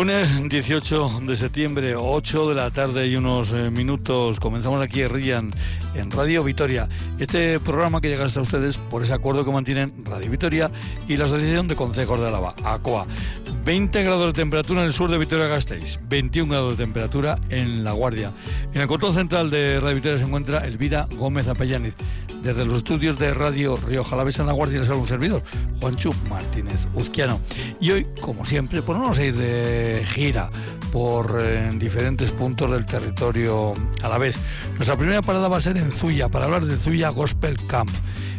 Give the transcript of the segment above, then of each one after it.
Lunes 18 de septiembre, 8 de la tarde y unos eh, minutos. Comenzamos aquí en Rían, en Radio Vitoria. Este programa que llega hasta ustedes por ese acuerdo que mantienen Radio Vitoria y la Asociación de Consejos de Álava, ACOA. 20 grados de temperatura en el sur de Vitoria-Gasteiz, 21 grados de temperatura en La Guardia. En el control central de Radio Vitoria se encuentra Elvira Gómez Apellaniz. Desde los estudios de Radio Río Jalavesa en La Guardia les habla un servidor, Juanchu Martínez Uzquiano. Y hoy, como siempre, pues vamos a ir de gira por eh, diferentes puntos del territorio a la vez. Nuestra primera parada va a ser en Zuya, para hablar de Zuya Gospel Camp.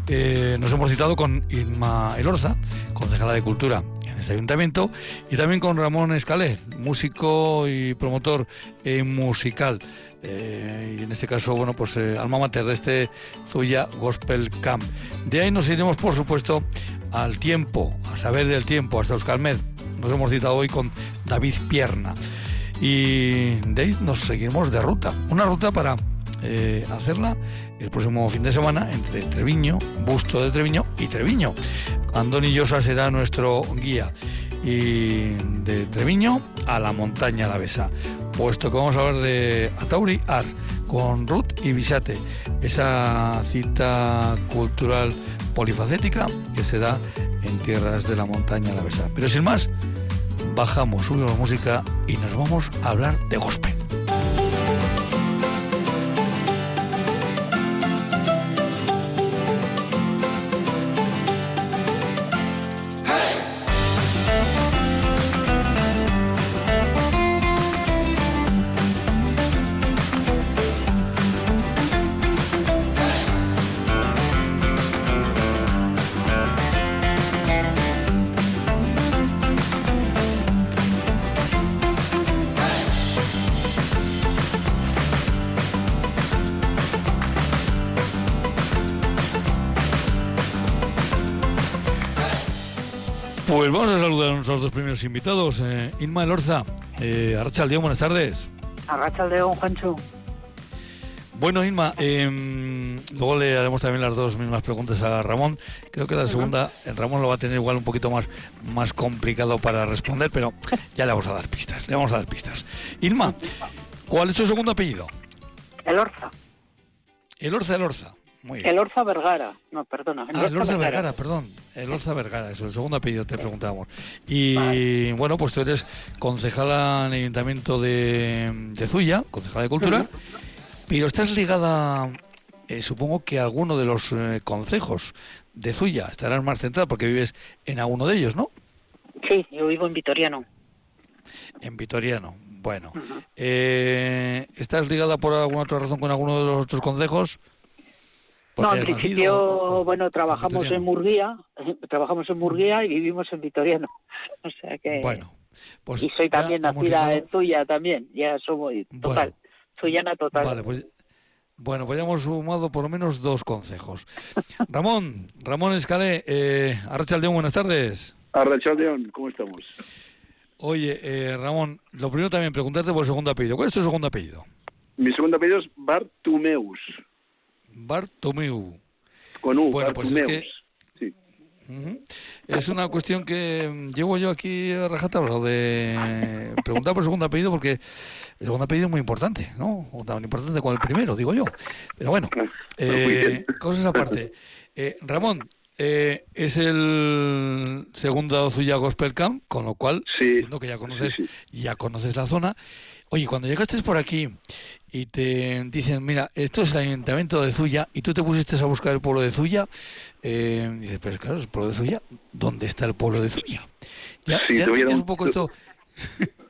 Eh, nos hemos citado con Irma Elorza, concejala de Cultura ese ayuntamiento, y también con Ramón Escalé, músico y promotor eh, musical. Eh, y en este caso, bueno, pues eh, alma mater de este Zuya Gospel Camp. De ahí nos iremos, por supuesto, al tiempo, a saber del tiempo, hasta Euskalmed. Nos hemos citado hoy con David Pierna. Y de ahí nos seguimos de ruta. Una ruta para hacerla el próximo fin de semana entre Treviño, Busto de Treviño y Treviño. Andoni Llosa será nuestro guía. Y de Treviño a la montaña Alavesa puesto que vamos a hablar de Atauri Art con Ruth y Bisate, esa cita cultural polifacética que se da en tierras de la montaña Alavesa. Pero sin más, bajamos, subimos música y nos vamos a hablar de gospel. A nuestros dos primeros invitados. Eh, Inma Elorza, eh, Arrachaldeón, buenas tardes. Arrachaldeón, Juancho. Bueno, Inma, eh, luego le haremos también las dos mismas preguntas a Ramón. Creo que la segunda, eh, Ramón lo va a tener igual un poquito más, más complicado para responder, pero ya le vamos a dar pistas, le vamos a dar pistas. Inma, ¿cuál es tu segundo apellido? Elorza. Elorza, Elorza. Muy bien. Elorza Vergara. No, perdona. Ah, Elorza Vergara, perdón. Elorza Vergara, eso, el segundo apellido te preguntábamos. Y bueno, pues tú eres concejala en el Ayuntamiento de, de Zuya, concejala de Cultura, pero estás ligada, eh, supongo que a alguno de los eh, concejos de Zuya. Estarás más centrada porque vives en alguno de ellos, ¿no? Sí, yo vivo en Vitoriano. En Vitoriano. Bueno, eh, ¿estás ligada por alguna otra razón con alguno de los otros concejos? No, en principio, bueno, trabajamos en Murguía, trabajamos en Murguía y vivimos en Vitoriano. O sea que... Bueno, pues y soy también nacida en Tuya también, ya somos total. Tuyana total. Vale, pues bueno, pues ya hemos sumado por lo menos dos consejos. Ramón, Ramón Escalé, eh, Arrachaldeón, buenas tardes. Arrachaldeón, ¿cómo estamos? Oye, eh, Ramón, lo primero también preguntarte por el segundo apellido. ¿Cuál es tu segundo apellido? Mi segundo apellido es Bartumeus, Bartomeu. con U, Bueno, pues es que-. Es una cuestión que mm, llevo yo aquí a rajatabla, lo de preguntar por el segundo apellido, porque el segundo apellido es muy importante, ¿no? O tan importante como el primero, digo yo. Pero bueno, Muy eh, cosas aparte. Eh, Ramón, eh, es el segundo Zuya Gospel Camp, con lo cual Sí, entiendo que ya conoces, sí, ya conoces la zona. Oye, cuando llegaste por aquí y te dicen, mira, esto es el ayuntamiento de Zuya, y tú te pusiste a buscar el pueblo de Zuya, eh, dices, pero claro, es el pueblo de Zuya, ¿dónde está el pueblo de Zuya? Ya, Sí, ya tuvieron- un poco esto.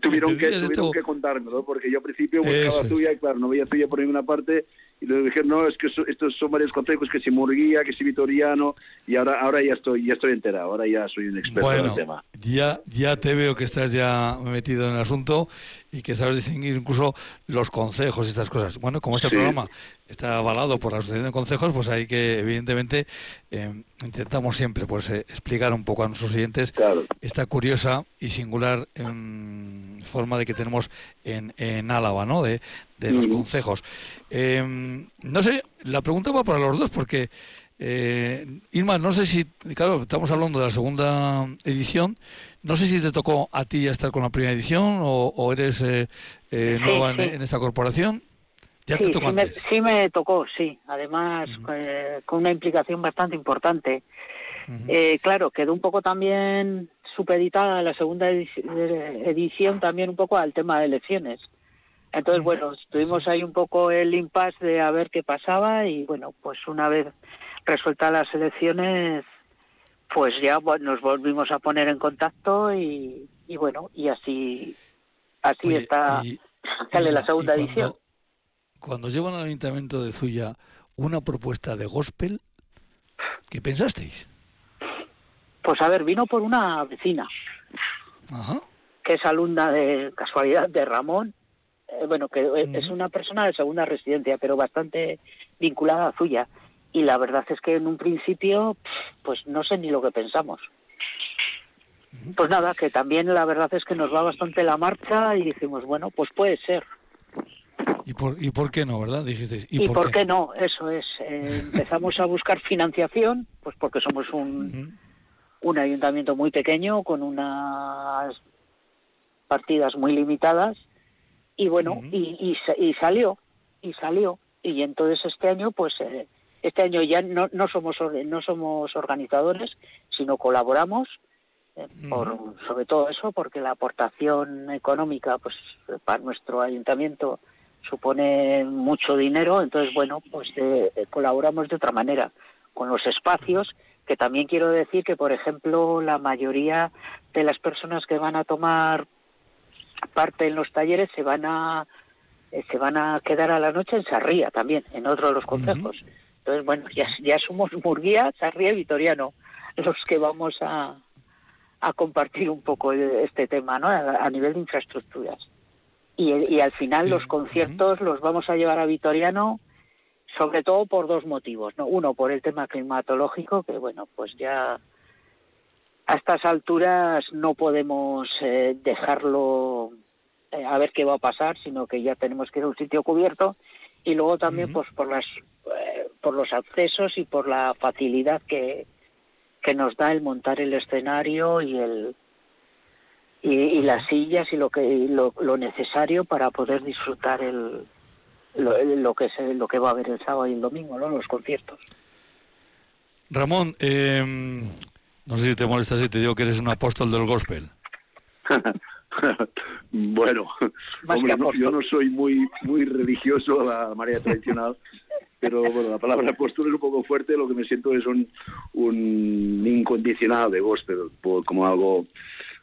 Tuvieron que, ¿Entendías tuvieron esto? que contármelo, porque yo al principio buscaba es. tuya y claro, no veía tuya por ninguna parte y luego dijeron, no, es que estos son varios consejos, que si Murguía, que si Vitoriano y ahora ahora ya estoy ya estoy enterado, ahora ya soy un experto en Bueno, el tema. ya, ya te veo que estás ya metido en el asunto y que sabes distinguir incluso los consejos y estas cosas. Bueno, como este Sí. programa está avalado por la Asociación de Consejos, pues hay que, evidentemente, eh, intentamos siempre pues eh, explicar un poco a nuestros oyentes Claro. esta curiosa y singular em, forma de que tenemos en, en Álava, ¿no? De, de los Ujú. consejos. Em, no sé, la pregunta va para los dos, porque Eh, Irma, no sé si, claro, estamos hablando de la segunda edición, no sé si te tocó a ti ya estar con la primera edición o, eres eh, eh, nueva En, esta corporación. ¿Ya te tocó sí, Me, sí me tocó, sí, además con una implicación bastante importante. claro, quedó un poco también supeditada la segunda edición también un poco al tema de elecciones. Entonces, bueno, estuvimos ahí un poco el impasse de a ver qué pasaba y bueno, pues una vez resueltas las elecciones, pues ya nos volvimos a poner en contacto y, bueno, y así así está, sale la segunda edición. Cuando llevan al Ayuntamiento de Zuya una propuesta de gospel, ¿qué pensasteis? Pues a ver, vino por una vecina, que es alumna de casualidad de Ramón, eh, bueno, que es una persona de segunda residencia, pero bastante vinculada a Zuya y la verdad es que en un principio pues no sé ni lo que pensamos. Pues nada, que también la verdad es que nos va bastante la marcha y dijimos, bueno, pues puede ser. ¿Y por, y por qué no, verdad? Dijisteis. ¿Y, por, qué? no? Eso es. Eh, empezamos a buscar financiación, pues porque somos un, un ayuntamiento muy pequeño con unas partidas muy limitadas y bueno, y, y, salió, y salió. Y entonces este año, pues eh, este año ya no, no, somos, no somos organizadores, sino colaboramos, eh, por, sobre todo eso, porque la aportación económica pues para nuestro ayuntamiento supone mucho dinero, entonces, bueno, pues eh, colaboramos de otra manera con los espacios, que también quiero decir que, por ejemplo, la mayoría de las personas que van a tomar parte en los talleres se van a eh, se van a quedar a la noche en Sarría también, en otro de los consejos. Entonces, bueno, ya, ya somos Murguía, Sarria y Vitoriano los que vamos a, a compartir un poco este tema, ¿no? A, nivel de infraestructuras. Y, y al final los conciertos los vamos a llevar a Vitoriano sobre todo por dos motivos, ¿no? Uno, por el tema climatológico, que bueno, pues ya a estas alturas no podemos eh, dejarlo eh, a ver qué va a pasar, sino que ya tenemos que ir a un sitio cubierto y luego también pues por las por los accesos y por la facilidad que, que nos da el montar el escenario y el y, las sillas y lo que lo, necesario para poder disfrutar el lo, que es, lo que va a haber el sábado y el domingo no los conciertos. Ramón em, no sé si te molesta si te digo que eres un apóstol del gospel bueno, hombre, yo no soy muy muy religioso a la manera tradicional, pero bueno, la palabra apóstol es un poco fuerte, lo que me siento es un, un incondicional de gospel, como algo,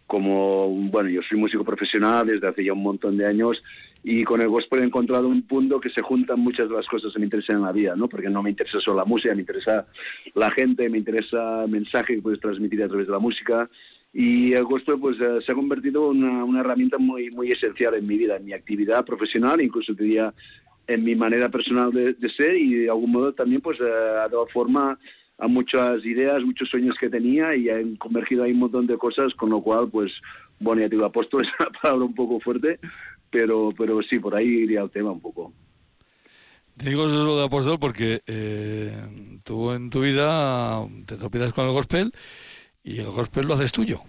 como, bueno, yo soy músico profesional desde hace ya un montón de años y con el gospel he encontrado un punto que se juntan muchas de las cosas que me interesan en la vida, ¿no? Porque no me interesa solo la música, me interesa la gente, me interesa el mensaje que puedes transmitir a través de la música y el gospel pues eh, se ha convertido en una, una, herramienta muy muy esencial en mi vida, en mi actividad profesional, incluso diría en mi manera personal de, ser y de algún modo también pues eh, ha dado forma a muchas ideas, muchos sueños que tenía y han convergido ahí un montón de cosas, con lo cual pues bueno, ya te digo, apóstol es una palabra un poco fuerte, pero pero sí, por ahí iría el tema un poco. Te digo eso de apóstol porque eh, tú en tu vida te tropiezas con el gospel y el gospel lo haces tuyo.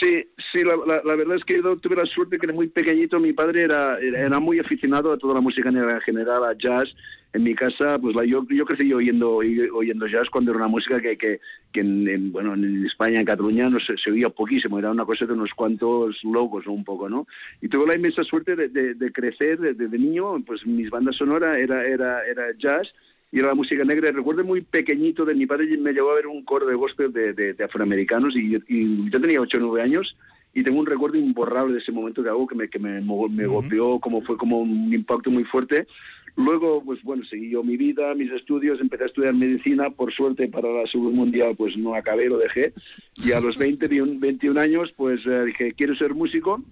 Sí, sí, la, verdad es que yo tuve la suerte que era muy pequeñito, mi padre era, era muy aficionado a toda la música en general, a jazz. En mi casa, pues la, yo, yo crecí oyendo, oyendo jazz cuando era una música que, que, que en, bueno, en España, en Cataluña, no se, se oía poquísimo, era una cosa de unos cuantos locos, un poco, ¿no? Y tuve la inmensa suerte de, de, crecer desde de niño, pues mis bandas sonoras era, era, era jazz y era la música negra. Recuerdo muy pequeñito de mi padre me llevó a ver un coro de gospel de, de, afroamericanos y, yo tenía 8 o 9 años y tengo un recuerdo imborrable de ese momento de algo que me, que me, me golpeó, como fue como un impacto muy fuerte. Luego, pues bueno, seguí yo mi vida, mis estudios, empecé a estudiar medicina, por suerte para la salud mundial pues no acabé, lo dejé. Y a los 20, 21 años pues eh, dije, quiero ser músico,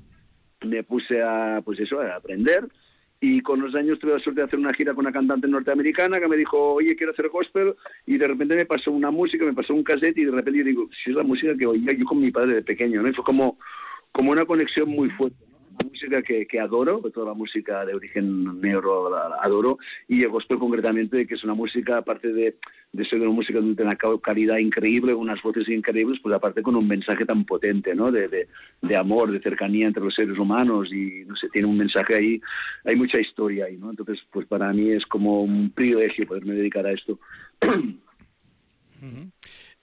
me puse a, pues eso, a aprender y con los años tuve la suerte de hacer una gira con una cantante norteamericana que me dijo, oye, quiero hacer gospel, y de repente me pasó una música, me pasó un cassette, y de repente yo digo, si es la música que oía yo con mi padre de pequeño, ¿no? Y fue como, como una conexión muy fuerte, música que, adoro, toda la música de origen negro adoro, y el gospel concretamente, que es una música, aparte de, ser una música de una calidad increíble, unas voces increíbles, pues aparte con un mensaje tan potente, ¿no? De, de, de, amor, de cercanía entre los seres humanos y, no sé, tiene un mensaje ahí, hay mucha historia ahí, ¿no? Entonces, pues para mí es como un privilegio poderme dedicar a esto.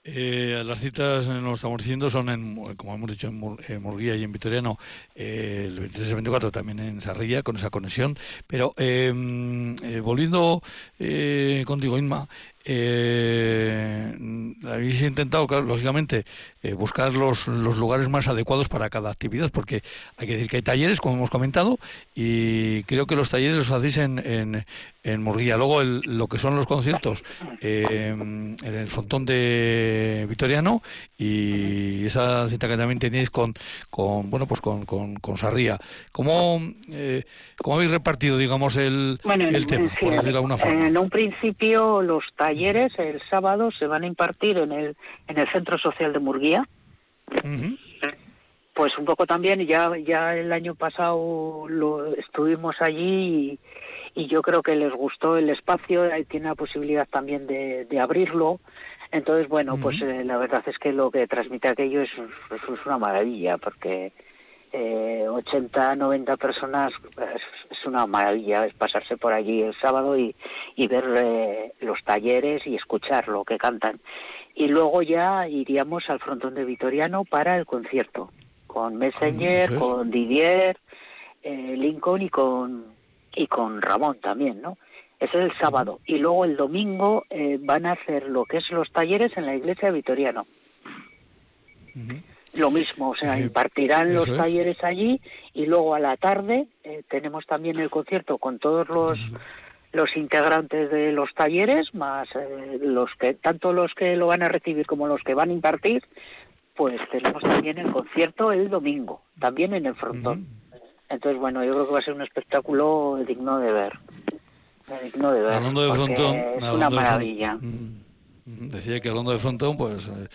Eh, las citas, eh, nos estamos diciendo, son, en, como hemos dicho, en, Murguía y en Vitoriano, eh, el 23 y 24 también en Sarrilla, con esa conexión. Pero em, eh, volviendo contigo, Inma, eh, habéis intentado, lógicamente, eh, buscar los, los, lugares más adecuados para cada actividad, porque hay que decir que hay talleres, como hemos comentado, y creo que los talleres los hacéis en, en, en Murguía. Luego, lo que son los conciertos eh, en el frontón de Vitoriano y esa cita que también tenéis con, con bueno, pues con, con, con Sarría. ¿Cómo, eh, ¿Cómo habéis repartido, digamos, el, el tema, por decirlo de alguna forma? En un principio, los talleres talleres el sábado se van a impartir en el, en el Centro Social de Murguía. Pues un poco también, ya, ya el año pasado lo estuvimos allí y, yo creo que les gustó el espacio, ahí tiene la posibilidad también de, de abrirlo. Entonces, bueno, pues eh, la verdad es que lo que transmite aquello es, es una maravilla, porque eh, 80, 90 personas, es, una maravilla, es pasarse por allí el sábado y, y ver eh, los talleres y escuchar lo que cantan. Y luego ya iríamos al frontón de Vitoriano para el concierto, con Messenger, con Didier, eh, Lincoln y con, y con Ramón también, ¿no? Ese es el sábado. Y luego el domingo eh, van a hacer lo que es los talleres en la iglesia de Vitoriano lo mismo, o sea, eh, impartirán los talleres allí y luego a la tarde eh, tenemos también el concierto con todos los los integrantes de los talleres más eh, los que tanto los que lo van a recibir como los que van a impartir pues tenemos también el concierto el domingo también en el frontón. Entonces bueno yo creo que va a ser un espectáculo digno de ver digno de ver hablando de frontón es una maravilla. Decía que hablando de frontón, pues eh,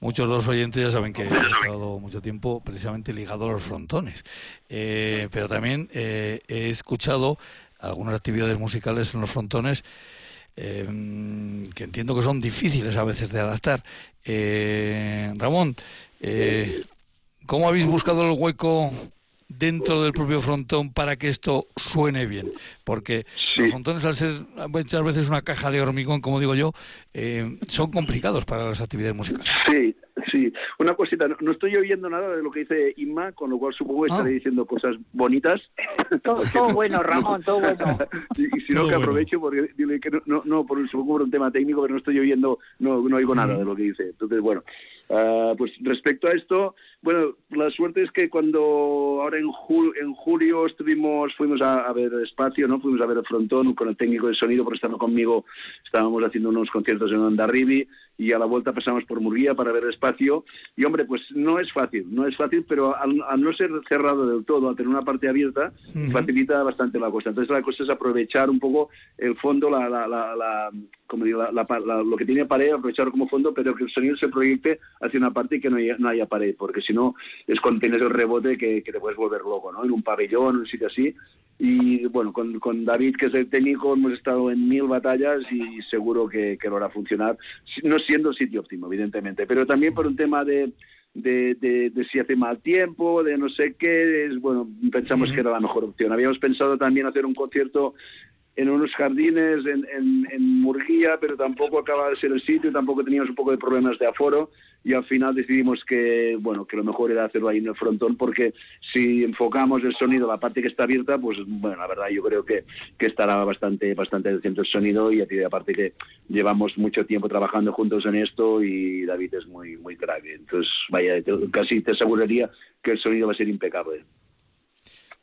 muchos de los oyentes ya saben que he estado mucho tiempo precisamente ligado a los frontones. Eh, pero también eh, he escuchado algunas actividades musicales en los frontones que entiendo que son difíciles a veces de adaptar. Ramón, ¿cómo habéis buscado el hueco dentro del propio frontón para que esto suene bien, porque los frontones al ser muchas veces una caja de hormigón, como digo yo, eh, son complicados para las actividades musicales. Sí, sí. Una cosita, no, estoy oyendo nada de lo que dice Inma, con lo cual supongo que estaré ah. diciendo cosas bonitas. Todo, bueno, Ramón, todo bueno. y, si no, que aprovecho porque dile que no, no, por, supongo por un tema técnico, pero no estoy oyendo, no, no oigo nada de lo que dice. Entonces, bueno, uh, pues respecto a esto, bueno, la suerte es que cuando ahora en, en julio estuvimos, fuimos a, ver espacio, ¿no? Fuimos a ver el frontón con el técnico de sonido, porque estando conmigo estábamos haciendo unos conciertos en Ondarribi y a la vuelta pasamos por Murguía para ver espacio. Y hombre, pues no es fácil, no es fácil, pero al, no ser cerrado del todo, al tener una parte abierta, facilita bastante la cosa. Entonces la cosa es aprovechar un poco el fondo, la, la, la, como digo, lo que tiene pared, aprovecharlo como fondo, pero que el sonido se proyecte hacia una parte y que no haya, no haya pared, porque si no es cuando tienes el rebote que, que te puedes volver loco, ¿no? En un pabellón, en un sitio así, y bueno, con, con, David, que es el técnico, hemos estado en mil batallas y seguro que, que lo hará funcionar, no siendo sitio óptimo, evidentemente, pero también por un tema de, de, de, si hace mal tiempo, de no sé qué, es, bueno, pensamos que era la mejor opción. Habíamos pensado también hacer un concierto en unos jardines en, en, en, Murguía, pero tampoco acaba de ser el sitio, tampoco teníamos un poco de problemas de aforo y al final decidimos que bueno que lo mejor era hacerlo ahí en el frontón porque si enfocamos el sonido la parte que está abierta, pues bueno, la verdad yo creo que, que estará bastante bastante decente el sonido y aparte que llevamos mucho tiempo trabajando juntos en esto y David es muy muy crack, entonces vaya, casi te aseguraría que el sonido va a ser impecable.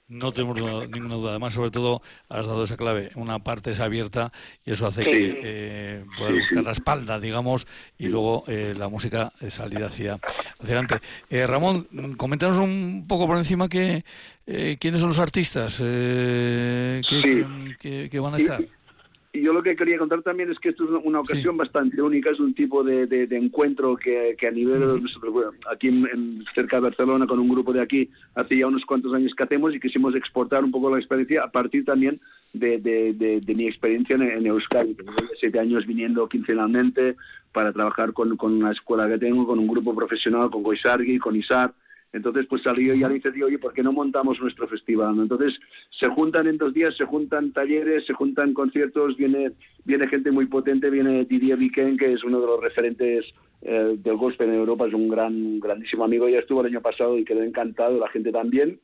No tenemos ninguna duda. Además, sobre todo, has dado esa clave. Una parte es abierta y eso hace que eh, puedas buscar la espalda, digamos, y luego eh, la música salir hacia, hacia adelante. Eh, Ramón, coméntanos un poco por encima que, eh, quiénes son los artistas que, que, van a estar. Y yo lo que quería contar también es que esto es una ocasión bastante única, es un tipo de, de, encuentro que, que, a nivel, bueno, aquí en, cerca de Barcelona, con un grupo de aquí, hace ya unos cuantos años que hacemos y quisimos exportar un poco la experiencia a partir también de, de, mi experiencia en, en Euskadi. Tengo siete años viniendo quincenalmente para trabajar con, con una escuela que tengo, con un grupo profesional, con Goisargi, con ISAR, entonces, pues salió y ya le dice, oye, ¿por qué no montamos nuestro festival? Entonces, se juntan en dos días, se juntan talleres, se juntan conciertos, viene, viene gente muy potente, viene Didier Viken, que es uno de los referentes eh, del gospel en Europa, es un gran, grandísimo amigo, ya estuvo el año pasado y quedó encantado, la gente también.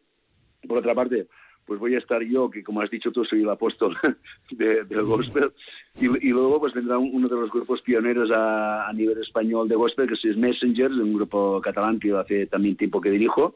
Por otra parte, pues voy a estar yo, que como has dicho tú, soy el apóstol del gospel, y, luego pues vendrá uno de los grupos pioneros a, nivel español de gospel, que es Messengers, un grupo catalán que hace también tiempo que dirijo,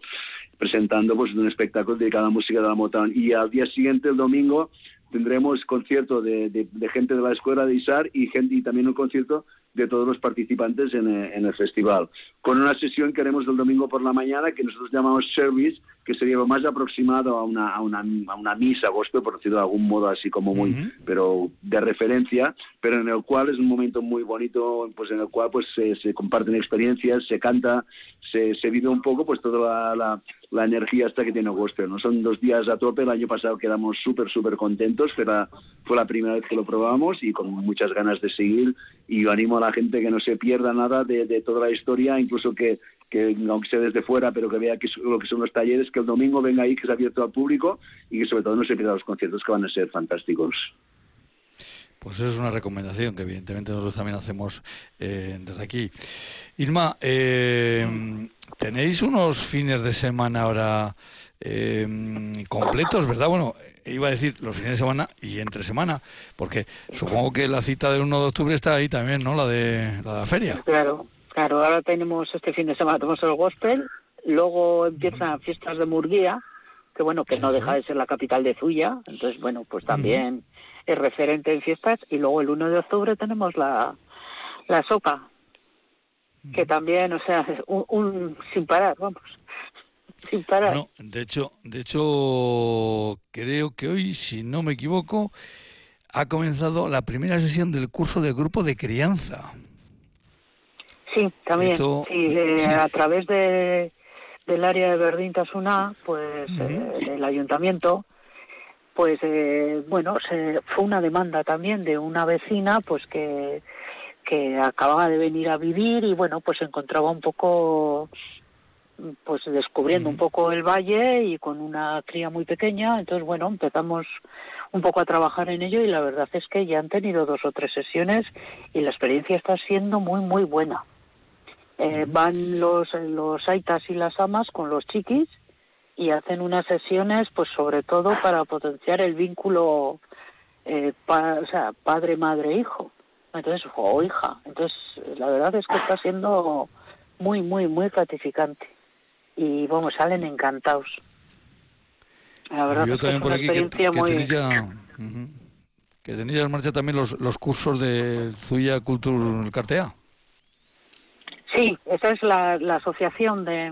presentando pues un espectáculo dedicado a la música de la Motown. Y al día siguiente, el domingo, tendremos concierto de, gente de la escuela de ISAR y, gente, y también un concierto de todos los participantes en, en, el festival. Con una sesión que haremos el domingo por la mañana que nosotros llamamos service, que sería lo más aproximado a una, a una, a una misa gospel, por decirlo de algún modo así como muy, pero de referencia, pero en el cual es un momento muy bonito, pues en el cual pues se, se comparten experiencias, se canta, se, se, vive un poco pues toda la, la, energía hasta que tiene gospel, ¿no? Son dos días a tope, el año pasado quedamos súper, súper contentos, fue la, la primera vez que lo probamos y con muchas ganas de seguir y yo animo a la gente que no se pierda nada de, toda la historia, incluso que que aunque sea desde fuera, pero que vea lo que son los talleres, que el domingo venga ahí, que es abierto al público y que sobre todo no se pierda los conciertos que van a ser fantásticos. Pues es una recomendación que evidentemente nosotros también hacemos eh, desde aquí. Irma, eh, tenéis unos fines de semana ahora eh, completos, ¿verdad? Bueno, iba a decir los fines de semana y entre semana, porque supongo que la cita del 1 de octubre está ahí también, ¿no? La de la, de la feria. Claro, Claro, ahora tenemos este fin de semana, tenemos el gospel, luego empiezan fiestas de Murguía, que bueno, que no deja de ser la capital de Zuya, entonces bueno, pues también es referente en fiestas, y luego el 1 de octubre tenemos la, la sopa, que también, o sea, un, un sin parar, vamos, sin parar. Bueno, de hecho, de hecho, creo que hoy, si no me equivoco, ha comenzado la primera sesión del curso del grupo de crianza. Sí, también. sí, A través de, del área de Verdín Tasuna, pues eh, el ayuntamiento, pues eh, bueno, se, fue una demanda también de una vecina, pues que que acababa de venir a vivir y bueno, pues se encontraba un poco pues descubriendo un poco el valle y con una cría muy pequeña, entonces bueno, empezamos un poco a trabajar en ello y la verdad es que ya han tenido dos o tres sesiones y la experiencia está siendo muy muy buena. Eh, van los, los aitas y las amas con los chiquis y hacen unas sesiones, pues sobre todo para potenciar el vínculo eh, o sea, padre, madre, hijo. Entonces, o hija. Entonces, la verdad es que está siendo muy, muy, muy gratificante. Y, vamos, salen encantados. La verdad es que es una experiencia muy... Que tenéis, en marcha también los, los cursos de Zuya Culture Cartea. Sí, esa es la, la asociación de,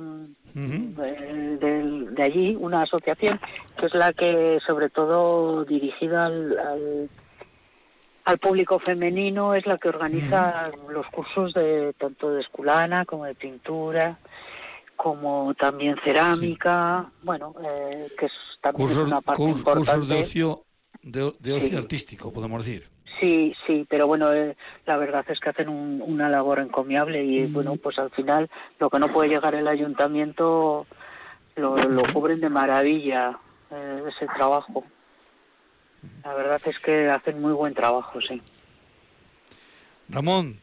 de, allí, una asociación que es la que, sobre todo dirigida al, al, público femenino, es la que organiza los cursos de tanto de esculana como de pintura, como también cerámica, bueno, eh, que es también una parte importante. Cursos de ocio, de, ocio artístico, podemos decir. Sí, sí, pero bueno, eh, la verdad es que hacen una labor encomiable y mm. bueno, pues al final lo que no puede llegar el ayuntamiento lo, lo cubren de maravilla eh, ese trabajo. La verdad es que hacen muy buen trabajo, sí. Ramón,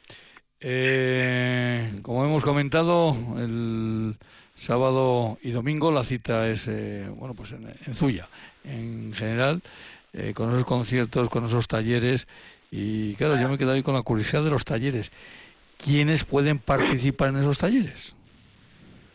eh, como hemos comentado, el sábado y domingo la cita es bueno pues en, en Zuya en general eh, con esos conciertos, con esos talleres. Y claro, yo me he quedado ahí con la curiosidad de los talleres. ¿Quiénes pueden participar en esos talleres?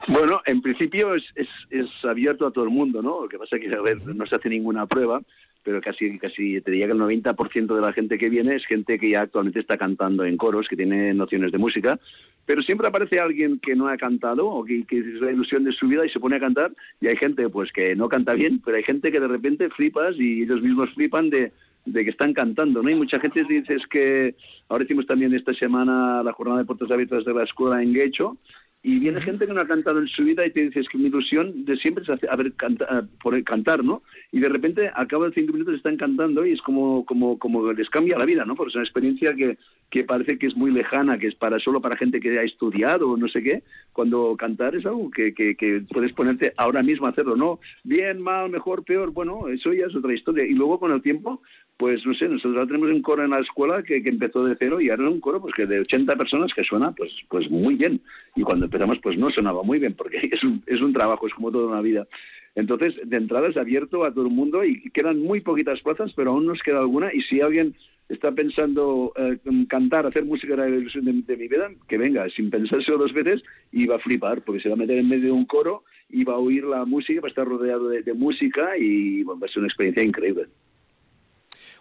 Bueno, en principio es, es, es abierto a todo el mundo, ¿no? Lo que pasa es que, a ver, no se hace ninguna prueba, pero casi, casi te diría que el 90% de la gente que viene es gente que ya actualmente está cantando en coros, que tiene nociones de música, pero siempre aparece alguien que no ha cantado o que, que, es la ilusión de su vida y se pone a cantar y hay gente pues que no canta bien, pero hay gente que de repente flipas y ellos mismos flipan de, de que están cantando, ¿no? Y mucha gente dice es que ahora hicimos también esta semana la jornada de puertas abiertas de la escuela en Guecho y viene gente que no ha cantado en su vida y te dices que mi ilusión de siempre es ver, canta, por cantar, ¿no? Y de repente, a cabo de cinco minutos están cantando y es como, como, como les cambia la vida, ¿no? Porque es una experiencia que, que parece que es muy lejana, que es para solo para gente que ha estudiado o no sé qué, cuando cantar es algo que, que, que puedes ponerte ahora mismo a hacerlo, ¿no? Bien, mal, mejor, peor, bueno, eso ya es otra historia. Y luego con el tiempo, pues no sé, nosotros tenemos un coro en la escuela que, que empezó de cero y ahora es un coro pues que de 80 personas que suena pues pues muy bien. Y cuando empezamos pues no sonaba muy bien porque es un, es un trabajo, es como toda una vida. Entonces, de entrada es abierto a todo el mundo y quedan muy poquitas plazas, pero aún nos queda alguna y si alguien está pensando eh, cantar, hacer música de, de, mi vida, que venga, sin pensárselo dos veces y va a flipar, porque se va a meter en medio de un coro y va a oír la música, va a estar rodeado de, de música y bueno, va a ser una experiencia increíble.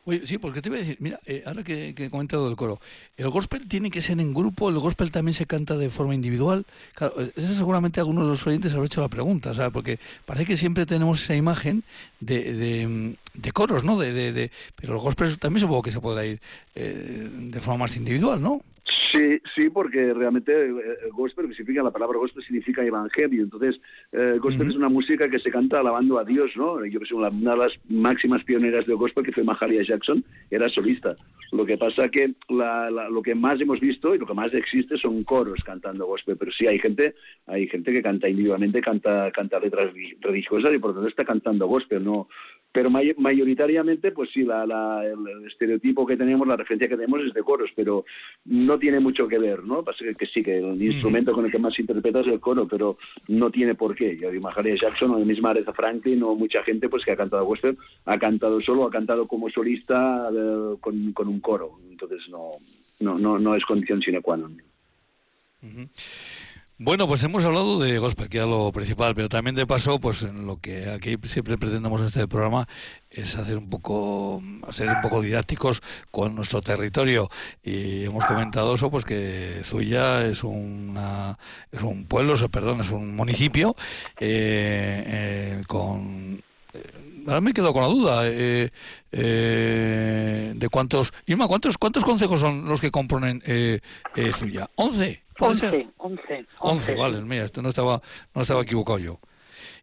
Oye, sí, porque te iba a decir, mira, eh, ahora que, he comentado del coro, ¿el gospel tiene que ser en grupo? ¿El gospel también se canta de forma individual? Claro, eso seguramente algunos de los oyentes han hecho la pregunta, ¿sabes? Porque parece que siempre tenemos esa imagen de, de, de coros, ¿no? De, de, pero el gospel también supongo que se podrá ir eh, de forma más individual, ¿no? Sí, sí, porque realmente el gospel significa, la palabra gospel significa evangelio, entonces el gospel uh -huh. es una música que se canta alabando a Dios, ¿no? Yo que soy una, una, de las máximas pioneras del gospel, que fue Mahalia Jackson, era solista. Lo que pasa que la, la, lo que más hemos visto y lo que más existe son coros cantando gospel, pero sí hay gente, hay gente que canta individualmente, canta, canta letras religiosas y por lo tanto está cantando gospel, no, pero may mayoritariamente, pues sí, la, la, el, estereotipo que tenemos, la referencia que tenemos es de coros, pero no tiene mucho que ver, ¿no? Pasa que, que sí, que el instrumento con el que más interpretas es el coro, pero no tiene por qué. Yo Mahalia Jackson o la misma Aretha Franklin o mucha gente pues que ha cantado western, ha cantado solo, ha cantado como solista eh, con, con, un coro, entonces no, no, no, no es condición sine qua non. Bueno, pues hemos hablado de gospel, que era lo principal, pero también de paso, pues en lo que aquí siempre pretendemos en este programa es hacer un poco, ser un poco didácticos con nuestro territorio. Y hemos comentado eso, pues que Zuya es una, es un pueblo, perdón, es un municipio eh, eh, con ahora me he quedado con la duda eh, eh, de cuántos Irma, ¿cuántos cuántos consejos son los que componen eh, eh, Zuya? ¿11? ¿Puede 11, ser? 11, 11, vale, mira, esto no estaba, no estaba equivocado yo.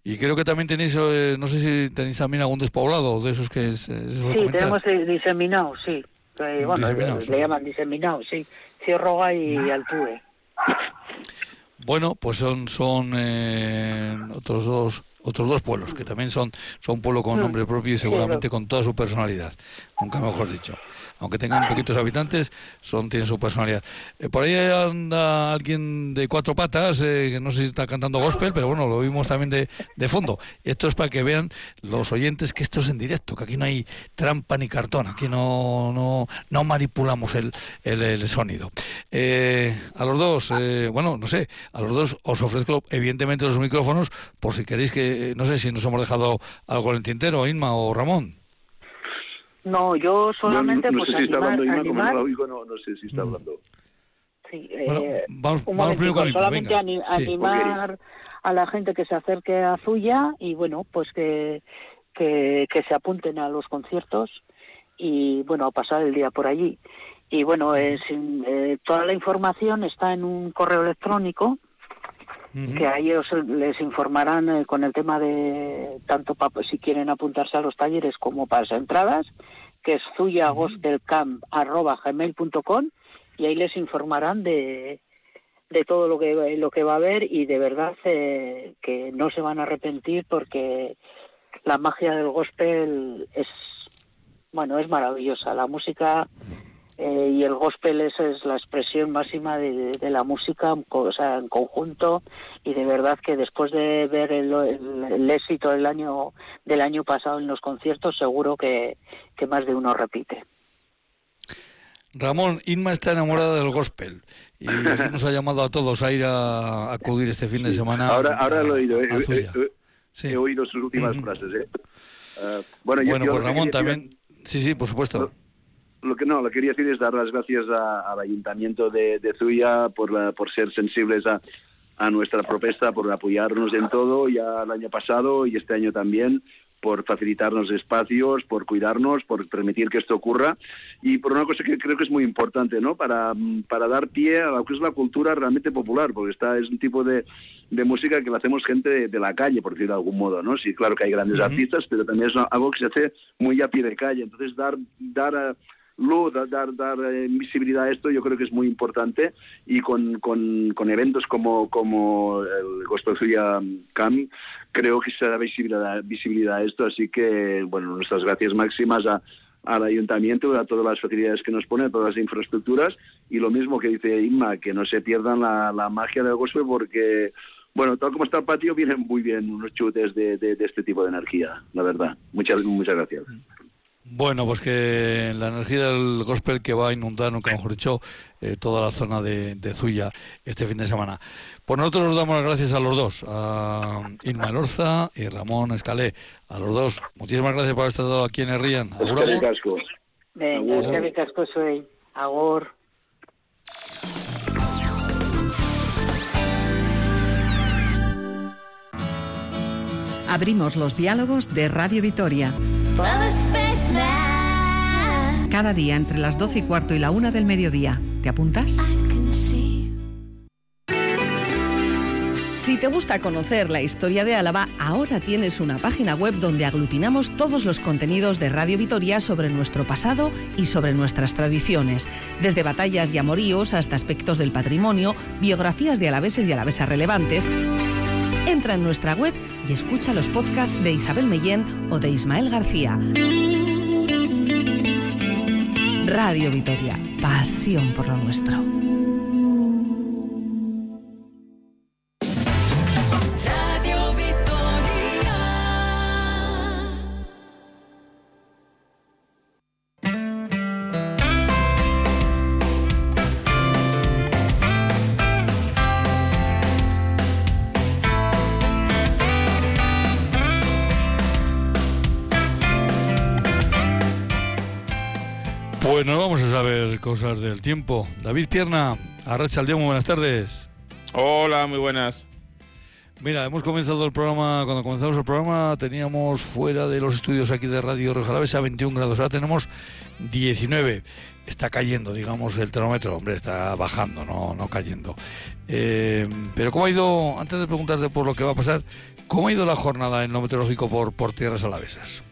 Y creo que también tenéis, eh, no sé si tenéis también algún despoblado de esos que es... es sí, tenemos diseminado, sí. Eh, bueno, diseminado, le, llaman diseminado, sí. Cierroga y Altube. Bueno, pues son, son eh, otros dos otros dos pueblos que también son son pueblo con nombre propio y seguramente con toda su personalidad. Nunca mejor dicho. Aunque tengan poquitos habitantes son tienen su personalidad. Eh, por ahí anda alguien de cuatro patas eh, que no sé si está cantando gospel pero bueno lo vimos también de, de, fondo. Esto es para que vean los oyentes que esto es en directo que aquí no hay trampa ni cartón aquí no no, no manipulamos el, el, el sonido. Eh, a los dos bueno no sé a los dos os ofrezco evidentemente los micrófonos por si queréis que eh, no sé si nos hemos dejado algo en el tintero, Inma o Ramón. No, yo solamente no, no, pues sé si animar, está hablando Inma, animar... como no lo oigo, no, no sé si está hablando. Sí, eh, bueno, vamos, vamos primero con Inma, solamente venga. Anim sí. animar okay. a la gente que se acerque a Zuya y bueno, pues que, que, que se apunten a los conciertos y bueno, a pasar el día por allí. Y bueno, es, eh, toda la información está en un correo electrónico que a ellos les informarán eh, con el tema de tanto pa, si quieren apuntarse a los talleres como para las entradas, que es zuyagospelcamp.gmail.com y ahí les informarán de, de todo lo que lo que va a haber y de verdad eh, que no se van a arrepentir porque la magia del gospel es bueno es maravillosa. La música eh, y el gospel es, es la expresión máxima de, de, la música o sea, en conjunto y de verdad que después de ver el, el, el, éxito del año del año pasado en los conciertos seguro que, que más de uno repite. Ramón, Inma está enamorada del gospel y nos ha llamado a todos a ir a, a acudir este fin de semana. Ahora, ahora a, lo he oído, he, he, sí. he, oído sus últimas frases. ¿eh? Uh, bueno, yo, bueno, yo pues Ramón también. Sí, sí, por supuesto lo que no, lo que quería decir es dar las gracias a, al Ayuntamiento de, de Zuya por, la, por ser sensibles a, a nuestra propuesta, por apoyarnos en todo, ya el año pasado y este año también, por facilitarnos espacios, por cuidarnos, por permitir que esto ocurra y por una cosa que creo que es muy importante, ¿no? Para, para dar pie a lo que es la cultura realmente popular, porque esta es un tipo de, de música que la hacemos gente de, la calle, por decirlo de algún modo, ¿no? Sí, claro que hay grandes artistas, pero también es algo que se hace muy a pie de calle. Entonces, dar, dar luz, dar, dar eh, visibilidad a esto yo creo que es muy importante y con, con, con eventos como, como el Gospelzuya Camp creo que se da visibilidad, visibilidad a esto, así que bueno, nuestras gracias máximas a, al ayuntamiento, a todas las facilidades que nos pone, a todas las infraestructuras y lo mismo que dice Inma, que no se pierdan la, la magia del gospel porque bueno, tal como está el patio, vienen muy bien unos chutes de, de, de, este tipo de energía, la verdad. Muchas, muchas gracias. Bueno, pues que la energía del gospel que va a inundar, nunca mejor dicho, eh, toda la zona de, de, Zuya este fin de semana. Pues nosotros nos damos las gracias a los dos, a Inma Lorza y Ramón Escalé, a los dos. Muchísimas gracias por haber estado aquí en el Rían. Venga, que casco soy. Agor. Abrimos los diálogos de Radio Vitoria. Cada día entre las 12 y cuarto y la una del mediodía. ¿Te apuntas? Si te gusta conocer la historia de Álava, ahora tienes una página web donde aglutinamos todos los contenidos de Radio Vitoria sobre nuestro pasado y sobre nuestras tradiciones, desde batallas y amoríos hasta aspectos del patrimonio, biografías de alaveses y alavesas relevantes. Entra en nuestra web y escucha los podcasts de Isabel Mellén o de Ismael García. Radio Vitoria, pasión por lo nuestro. Cosas del tiempo. David Pierna, Arracha muy buenas tardes. Hola, muy buenas. Mira, hemos comenzado el programa, cuando comenzamos el programa teníamos fuera de los estudios aquí de Radio Rejalavesa a 21 grados, ahora tenemos 19. Está cayendo, digamos, el termómetro, hombre, está bajando, no, no cayendo. Eh, pero ¿cómo ha ido, antes de preguntarte por lo que va a pasar, cómo ha ido la jornada en lo meteorológico por, por tierras alavesas?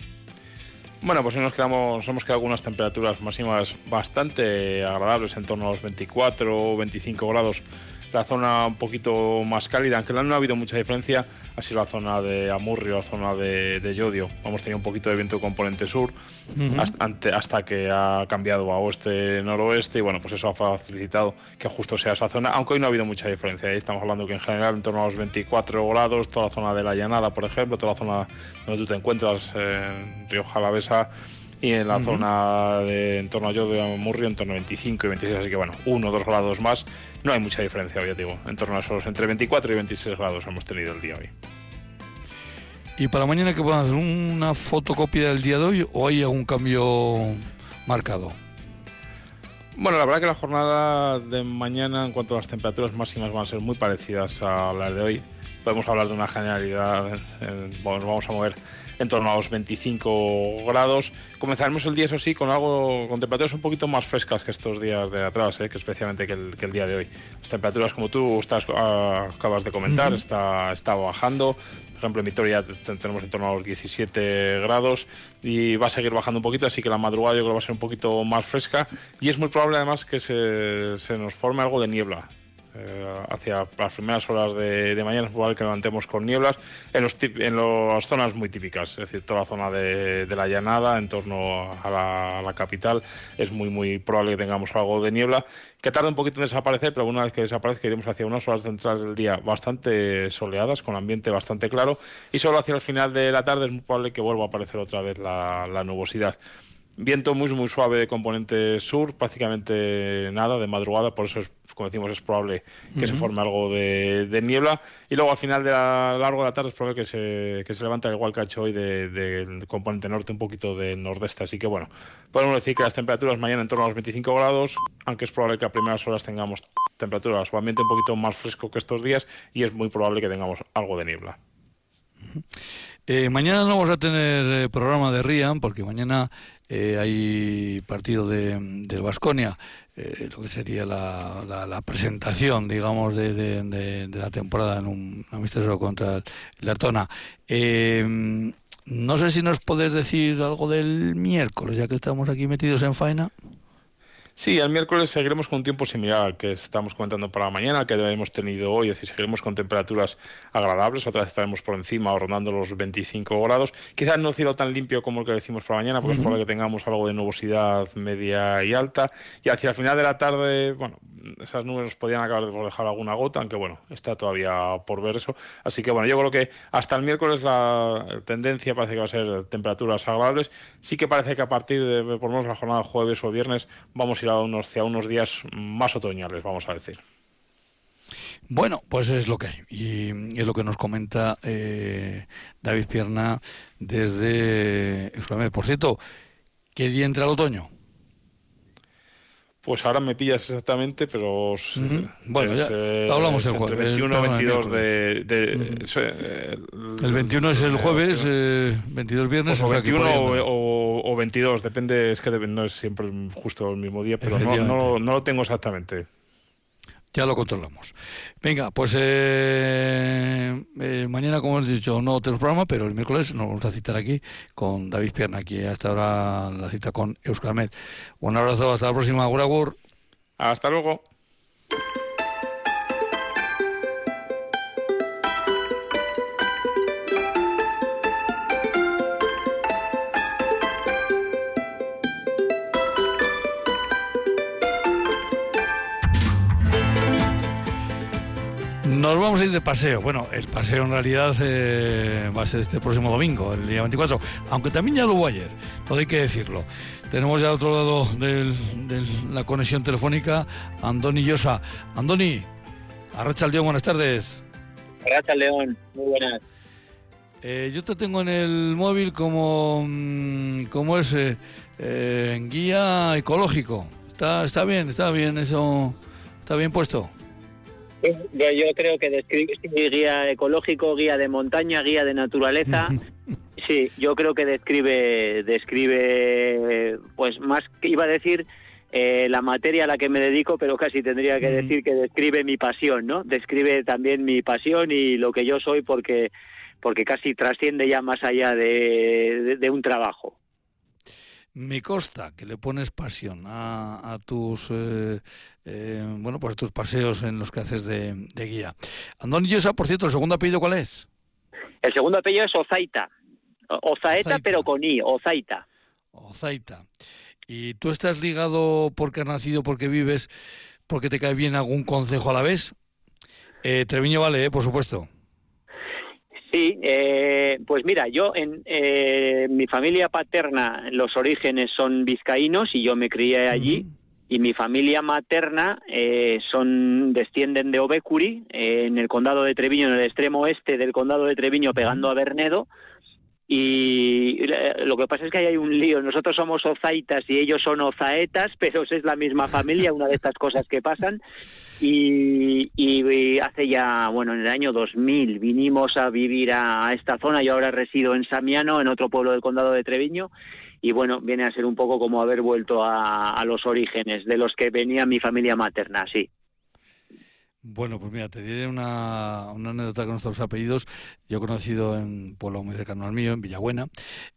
Bueno, pues nos quedamos, hemos quedado algunas temperaturas máximas bastante agradables, en torno a los 24 o 25 grados. La zona un poquito más cálida, aunque no ha habido mucha diferencia, ha sido la zona de Amurrio, la zona de, de Yodio. Hemos tenido un poquito de viento componente sur uh -huh. hasta, ante, hasta, que ha cambiado a oeste-noroeste y bueno, pues eso ha facilitado que justo sea esa zona, aunque hoy no ha habido mucha diferencia. Ahí estamos hablando que en general en torno a los 24 grados, toda la zona de la llanada, por ejemplo, toda la zona donde tú te encuentras en Río Jalavesa y en la uh -huh. zona de en torno a yo de Murrio en torno a 25 y 26, así que bueno, 1 o 2 grados más, no hay mucha diferencia, ya digo, en torno a esos entre 24 y 26 grados hemos tenido el día hoy. ¿Y para mañana qué pueden hacer? ¿Una fotocopia del día de hoy o hay algún cambio marcado? Bueno, la verdad que la jornada de mañana en cuanto a las temperaturas máximas van a ser muy parecidas a las de hoy. Podemos hablar de una generalidad, eh, bueno, vamos a mover en torno a los 25 grados. Comenzaremos el día, eso sí, con algo con temperaturas un poquito más frescas que estos días de atrás, ¿eh? que especialmente que el, que el, día de hoy. Las temperaturas, como tú estás, uh, acabas de comentar, uh -huh. está, está bajando. Por ejemplo, en Vitoria tenemos en torno a los 17 grados y va a seguir bajando un poquito, así que la madrugada yo creo que va a ser un poquito más fresca y es muy probable además que se, se nos forme algo de niebla eh, hacia las primeras horas de, mañana es probable que levantemos con nieblas en, los en las zonas muy típicas, es decir, toda la zona de, la llanada en torno a la, capital es muy muy probable que tengamos algo de niebla que tarda un poquito en desaparecer, pero una vez que desaparezca iremos hacia unas horas centrales del día bastante soleadas, con ambiente bastante claro y solo hacia el final de la tarde es muy probable que vuelva a aparecer otra vez la, la nubosidad. Viento muy, muy suave de componente sur, prácticamente nada de madrugada, por eso es, como decimos, es probable que uh -huh. se forme algo de, de, niebla. Y luego al final de la largo de la tarde es probable que se, que se levante igual que ha hecho hoy del de, de componente norte, un poquito del nordeste. Así que bueno, podemos decir que las temperaturas mañana en torno a los 25 grados, aunque es probable que a primeras horas tengamos temperaturas o ambiente un poquito más fresco que estos días y es muy probable que tengamos algo de niebla. Uh -huh. Eh, mañana no vamos a tener eh, programa de Rian porque mañana eh, hay partido de, del Vasconia, lo que sería la, la, presentación, digamos, de, de, la temporada en un amistoso contra el, Artona. no sé si nos podés decir algo del miércoles, ya que estamos aquí metidos en faena. Sí, el miércoles seguiremos con un tiempo similar al que estamos comentando para la mañana, que hemos tenido hoy, es decir, seguiremos con temperaturas agradables, otra vez estaremos por encima o rondando los 25 grados. Quizás no cielo tan limpio como el que decimos para mañana, porque es probable que tengamos algo de nubosidad media y alta. Y hacia el final de la tarde, bueno, esas nubes nos podrían acabar de dejar alguna gota, aunque bueno, está todavía por ver eso. Así que bueno, yo creo que hasta el miércoles la tendencia parece que va a ser temperaturas agradables. Sí que parece que a partir de por lo menos la jornada jueves o viernes vamos a ir a unos, hacia unos días más otoñales, vamos a decir. Bueno, pues es lo que hay. Y es lo que nos comenta eh, David Pierna desde Por cierto, ¿qué día entra el otoño? Pues ahora me pillas exactamente, pero bueno, ya eh, hablamos el jueves. 21 22 de, el, 21 es el jueves, 22 eh, viernes. Pues o 21 o, 22, depende, es que no es siempre justo el mismo día, pero no, no lo tengo exactamente ya lo controlamos. Venga, pues eh, eh, mañana, como hemos dicho, no tenemos programa, pero el miércoles nos vamos a citar aquí con David Pierna, aquí hasta ahora la cita con Euskalmet. Un abrazo, hasta la próxima, Agur, Hasta luego. Nos vamos a ir de paseo. Bueno, el paseo en realidad eh, va a ser este próximo domingo, el día 24, aunque también ya lo hubo ayer, todo hay que decirlo. Tenemos ya al otro lado de la conexión telefónica Andoni Llosa. Andoni, Arracha León, buenas tardes. Arracha León, muy buenas. Eh, yo te tengo en el móvil como, mm, como es eh, guía ecológico. Está, está bien, está bien eso, está bien puesto. Yo creo que describe guía ecológico, guía de montaña, guía de naturaleza. Sí, yo creo que describe, describe, pues más que iba a decir eh, la materia a la que me dedico, pero casi tendría que decir que describe mi pasión, ¿no? Describe también mi pasión y lo que yo soy, porque porque casi trasciende ya más allá de un trabajo. Me consta que le pones pasión a, tus eh, eh, bueno pues tus paseos en los que haces de, guía. Andón Llosa, por cierto, ¿el segundo apellido cuál es? El segundo apellido es Ozaita. Ozaeta, pero con I, Ozaita. Ozaita. ¿Y tú estás ligado porque has nacido, porque vives, porque te cae bien algún consejo a la vez? Eh, Treviño vale, eh, por supuesto. Sí, eh, pues mira, yo en eh, mi familia paterna, los orígenes son vizcaínos y yo me crié allí. Y mi familia materna eh, son descienden de Obecuri, en el condado de Treviño, en el extremo oeste del condado de Treviño, pegando a Bernedo. Y lo que pasa es que hay un lío. Nosotros somos ozaitas y ellos son ozaetas, pero es la misma familia, una de estas cosas que pasan. Y, hace ya, bueno, en el año 2000 vinimos a vivir a, esta zona. Yo ahora resido en Samiano, en otro pueblo del condado de Treviño. Y bueno, viene a ser un poco como haber vuelto a, a los orígenes de los que venía mi familia materna, sí. Bueno, pues mira, te diré una, una, anécdota con nuestros apellidos. Yo he conocido en pueblo muy cercano al mío, en Villabuena,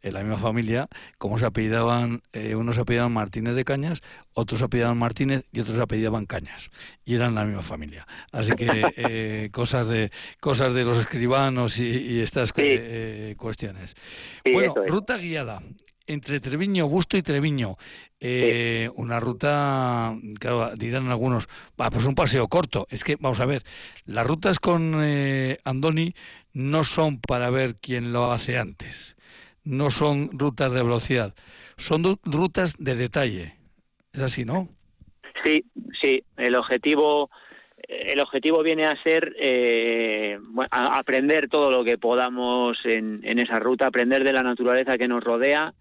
en la misma familia, cómo se apellidaban, eh, unos se apellidaban Martínez de Cañas, otros se apellidaban Martínez y otros se apellidaban Cañas. Y eran la misma familia. Así que eh, cosas de cosas de los escribanos y, estas eh, cuestiones. bueno, ruta guiada entre Treviño, Busto y Treviño. Eh, una ruta, claro, dirán algunos, va, pues un paseo corto. Es que, vamos a ver, las rutas con eh, Andoni no son para ver quién lo hace antes. No son rutas de velocidad. Son rutas de detalle. Es así, ¿no? Sí, sí. El objetivo el objetivo viene a ser eh, aprender todo lo que podamos en, en, esa ruta, aprender de la naturaleza que nos rodea,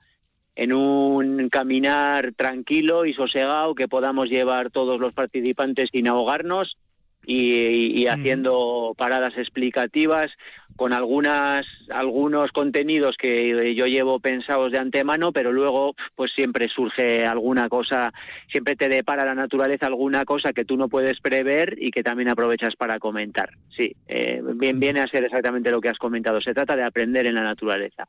en un caminar tranquilo y sosegado que podamos llevar todos los participantes sin ahogarnos y, haciendo paradas explicativas. con algunas algunos contenidos que yo llevo pensados de antemano, pero luego pues siempre surge alguna cosa, siempre te depara la naturaleza alguna cosa que tú no puedes prever y que también aprovechas para comentar. Sí, eh, bien, viene a ser exactamente lo que has comentado. Se trata de aprender en la naturaleza.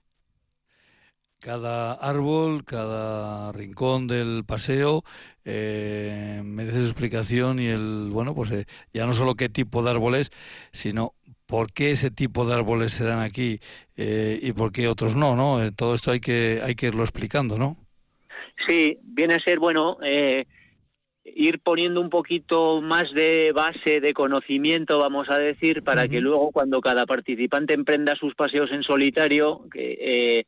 Cada árbol, cada rincón del paseo eh, merece su explicación y el, bueno, pues eh, ya no solo qué tipo de árboles, sino por qué ese tipo de árboles se dan aquí eh, y por qué otros no, ¿no? todo esto hay que, hay que irlo explicando, ¿no? Sí, viene a ser, bueno, ir poniendo un poquito más de base de conocimiento, vamos a decir, para que luego cuando cada participante emprenda sus paseos en solitario, que,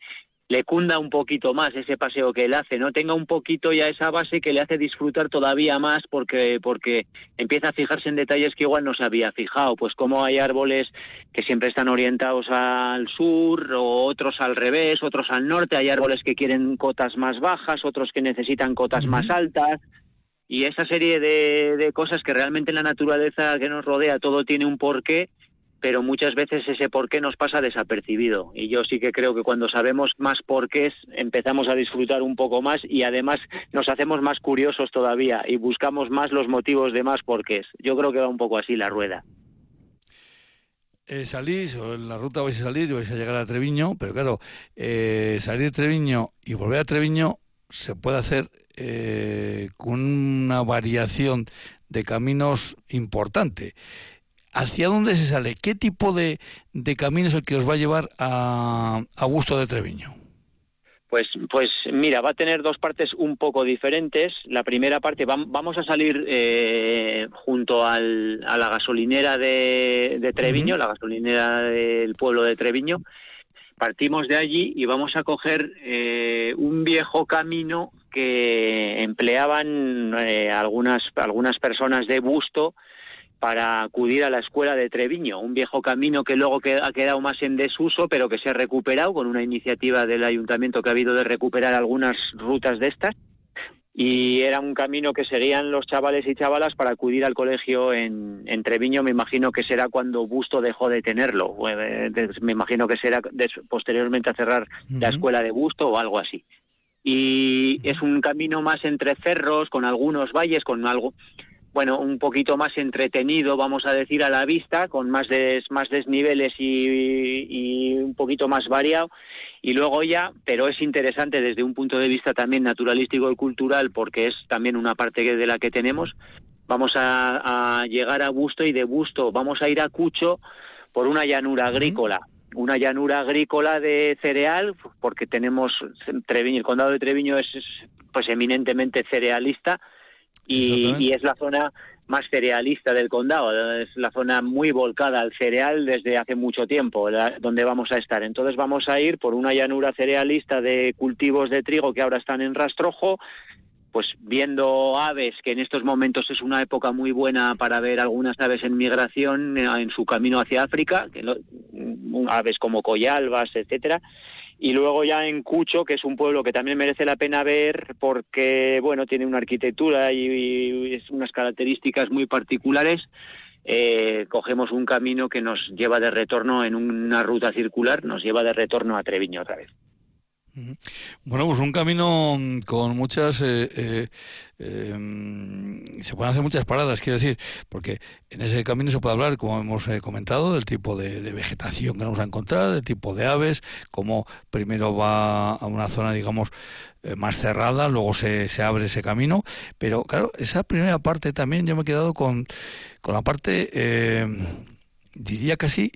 le cunda un poquito más ese paseo que él hace, no tenga un poquito ya esa base que le hace disfrutar todavía más porque porque empieza a fijarse en detalles que igual no se había fijado, pues como hay árboles que siempre están orientados al sur o otros al revés, otros al norte, hay árboles que quieren cotas más bajas, otros que necesitan cotas más altas y esa serie de, de cosas que realmente en la naturaleza que nos rodea todo tiene un porqué pero muchas veces ese porqué nos pasa desapercibido. Y yo sí que creo que cuando sabemos más porqués empezamos a disfrutar un poco más y además nos hacemos más curiosos todavía y buscamos más los motivos de más porqués. Yo creo que va un poco así la rueda. Eh, salís, o en la ruta vais a salir y vais a llegar a Treviño, pero claro, eh, salir de Treviño y volver a Treviño se puede hacer eh, con una variación de caminos importante. ¿Hacia dónde se sale? ¿Qué tipo de, camino es el que os va a llevar a, a Gusto de Treviño? Pues, pues mira, va a tener dos partes un poco diferentes. La primera parte, vamos a salir eh, junto al, a la gasolinera de, Treviño, la gasolinera del pueblo de Treviño. Partimos de allí y vamos a coger eh, un viejo camino que empleaban eh, algunas, algunas personas de Busto para acudir a la escuela de Treviño, un viejo camino que luego ha quedado más en desuso, pero que se ha recuperado con una iniciativa del ayuntamiento que ha habido de recuperar algunas rutas de estas. Y era un camino que seguían los chavales y chavalas para acudir al colegio en, Treviño. Me imagino que será cuando Busto dejó de tenerlo. Eh, me imagino que será posteriormente a cerrar la escuela de Busto o algo así. Y es un camino más entre cerros, con algunos valles, con algo bueno, un poquito más entretenido, vamos a decir, a la vista, con más, más desniveles y, un poquito más variado. Y luego ya, pero es interesante desde un punto de vista también naturalístico y cultural, porque es también una parte de la que tenemos, vamos a, llegar a Busto y de Busto vamos a ir a Cucho por una llanura agrícola. Una llanura agrícola de cereal, porque tenemos Treviño, el condado de Treviño es pues eminentemente cerealista, y, es la zona más cerealista del condado, es la zona muy volcada al cereal desde hace mucho tiempo, donde vamos a estar. Entonces vamos a ir por una llanura cerealista de cultivos de trigo que ahora están en rastrojo, pues viendo aves, que en estos momentos es una época muy buena para ver algunas aves en migración eh, en su camino hacia África, que aves como collalbas, etcétera, y luego ya en Cucho, que es un pueblo que también merece la pena ver porque, bueno, tiene una arquitectura y, unas características muy particulares, eh, cogemos un camino que nos lleva de retorno en una ruta circular, nos lleva de retorno a Treviño otra vez. Bueno, pues un camino con muchas... Eh, eh, em, se pueden hacer muchas paradas, quiero decir, porque en ese camino se puede hablar, como hemos eh, comentado, del tipo de, vegetación que vamos a encontrar, del tipo de aves, como primero va a una zona, digamos, más cerrada, luego se, se abre ese camino, pero claro, esa primera parte también yo me he quedado con, con la parte, diría casi,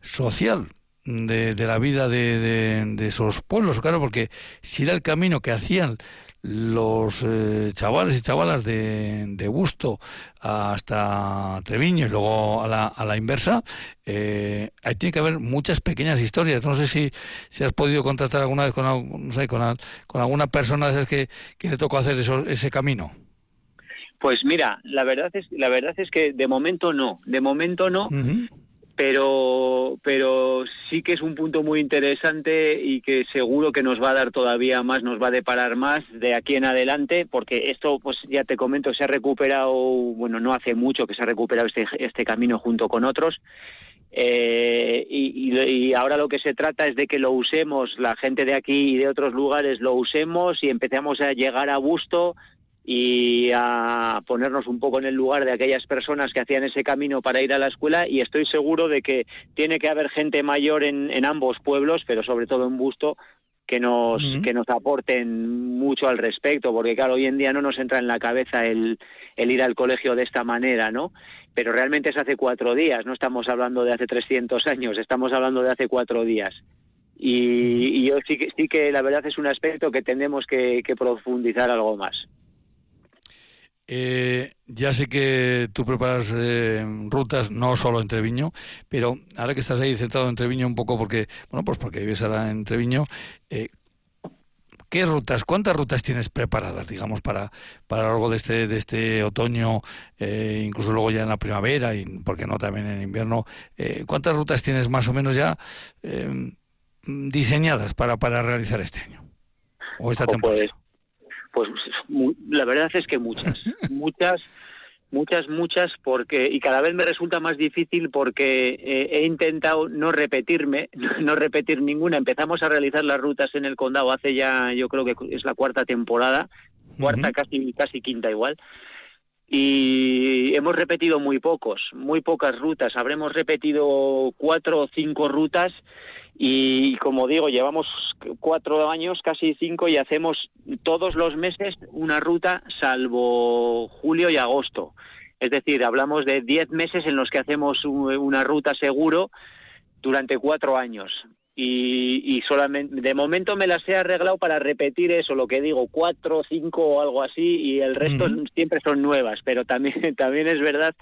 social, de, de la vida de, de, esos pueblos, claro, porque si era el camino que hacían los eh, chavales y chavalas de, de Busto hasta Treviño y luego a la, a la inversa, eh, ahí tiene que haber muchas pequeñas historias. No sé si, si has podido contactar alguna vez con, no sé, con, con alguna persona que, que le tocó hacer eso, ese camino. Pues mira, la verdad es la verdad es que de momento no, de momento no, pero, pero sí que es un punto muy interesante y que seguro que nos va a dar todavía más, nos va a deparar más de aquí en adelante, porque esto, pues ya te comento, se ha recuperado, bueno, no hace mucho que se ha recuperado este, este camino junto con otros. Eh, y, ahora lo que se trata es de que lo usemos, la gente de aquí y de otros lugares lo usemos y empecemos a llegar a gusto y a ponernos un poco en el lugar de aquellas personas que hacían ese camino para ir a la escuela y estoy seguro de que tiene que haber gente mayor en, en ambos pueblos, pero sobre todo en Busto, que nos, que nos aporten mucho al respecto, porque claro, hoy en día no nos entra en la cabeza el, el ir al colegio de esta manera, ¿no? Pero realmente es hace cuatro días, no estamos hablando de hace 300 años, estamos hablando de hace cuatro días. Y, yo sí que, sí que la verdad es un aspecto que tenemos que profundizar algo más. Eh, ya sé que tú preparas eh, rutas no solo en Treviño, pero ahora que estás ahí centrado en Treviño un poco porque, bueno, pues porque vives ahora en Treviño, eh, ¿qué rutas, cuántas rutas tienes preparadas, digamos, para, para algo de este, de este otoño, eh, incluso luego ya en la primavera y, porque no, también en invierno? ¿Cuántas rutas tienes más o menos ya diseñadas para, para realizar este año? O esta temporada. Pues la verdad es que muchas, muchas, muchas, muchas, porque y cada vez me resulta más difícil porque eh, he intentado no repetirme, no repetir ninguna. Empezamos a realizar las rutas en el condado hace ya, yo creo que es la cuarta temporada, cuarta casi casi quinta igual. Y hemos repetido muy pocos, muy pocas rutas. Habremos repetido cuatro o cinco rutas y como digo, llevamos cuatro años, casi cinco, y hacemos todos los meses una ruta salvo julio y agosto. Es decir, hablamos de diez meses en los que hacemos una ruta seguro durante cuatro años. Y, solamente de momento me las he arreglado para repetir eso, lo que digo, cuatro, cinco o algo así, y el resto siempre son nuevas, pero también, también es verdad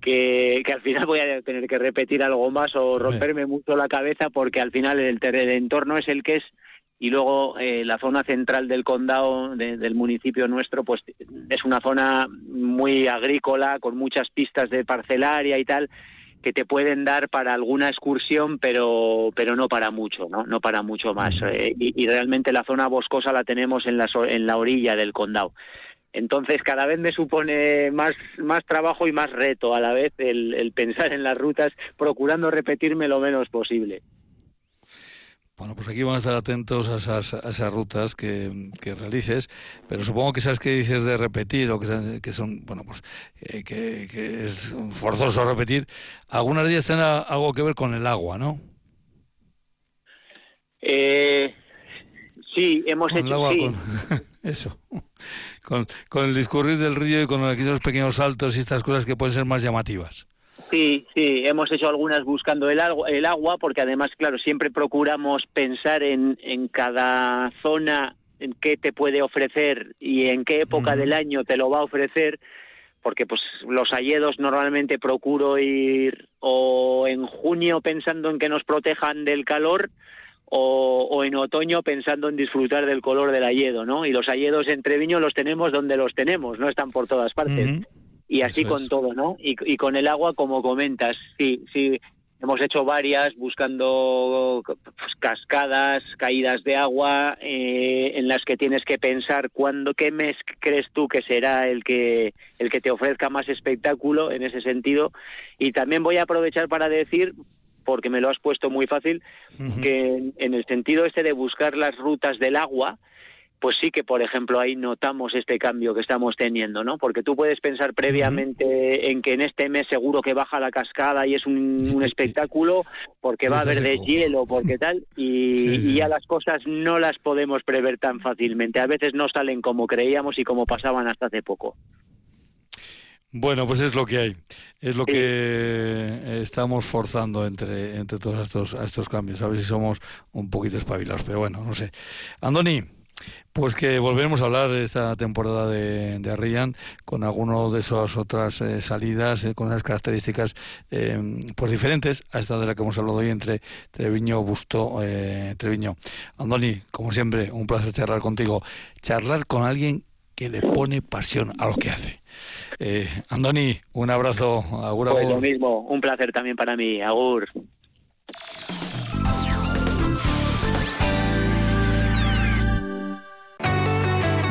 que, al final voy a tener que repetir algo más o romperme mucho la cabeza porque al final el, el entorno es el que es y luego eh, la zona central del condado, del municipio nuestro, pues es una zona muy agrícola, con muchas pistas de parcelaria y tal, que te pueden dar para alguna excursión, pero, pero no para mucho, ¿no? No para mucho más. Eh, y, y, realmente la zona boscosa la tenemos en la, en la orilla del condado. Entonces cada vez me supone más, más trabajo y más reto a la vez el, pensar en las rutas, procurando repetirme lo menos posible. Bueno, pues aquí vamos a estar atentos a esas, esas rutas que, realices, pero supongo que sabes que dices de repetir o que, que son, bueno, pues eh, que, es forzoso repetir. Algunas de ellas tienen algo que ver con el agua, ¿no? Eh, sí, hemos hecho. Sí. Eso con, con el discurrir del río y con aquellos pequeños saltos y estas cosas que pueden ser más llamativas. Sí, sí, hemos hecho algunas buscando el, agua, el agua, porque además, claro, siempre procuramos pensar en, en cada zona en qué te puede ofrecer y en qué época del año te lo va a ofrecer, porque pues los hayedos normalmente procuro ir o en junio pensando en que nos protejan del calor o, en otoño pensando en disfrutar del color del hayedo, ¿no? Y los hayedos en Treviño los tenemos donde los tenemos, no están por todas partes. Y así con todo, ¿no? Y, y, con el agua, como comentas, sí, sí, hemos hecho varias buscando pues, cascadas, caídas de agua, eh, en las que tienes que pensar cuándo, qué mes crees tú que será el que, el que te ofrezca más espectáculo en ese sentido. Y también voy a aprovechar para decir, porque me lo has puesto muy fácil, que en, el sentido este de buscar las rutas del agua, pues sí que, por ejemplo, ahí notamos este cambio que estamos teniendo, ¿no? Porque tú puedes pensar previamente en que en este mes seguro que baja la cascada y es un, espectáculo porque va a haber de hielo, porque tal, y, y, ya las cosas no las podemos prever tan fácilmente. A veces no salen como creíamos y como pasaban hasta hace poco. Bueno, pues es lo que hay. Es lo que estamos forzando entre, entre todos estos, estos cambios. A ver si somos un poquito espabilados, pero bueno, no sé. Andoni, pues que volveremos a hablar esta temporada de, de Arrian con alguno de esas otras eh, salidas, eh, con unas características eh, pues diferentes a esta de la que hemos hablado hoy entre Treviño, Busto, Treviño. Andoni, como siempre, un placer charlar contigo. Charlar con alguien que le pone pasión a lo que hace. Eh, Andoni, un abrazo. Agur, pues lo mismo, un placer también para mí. Agur.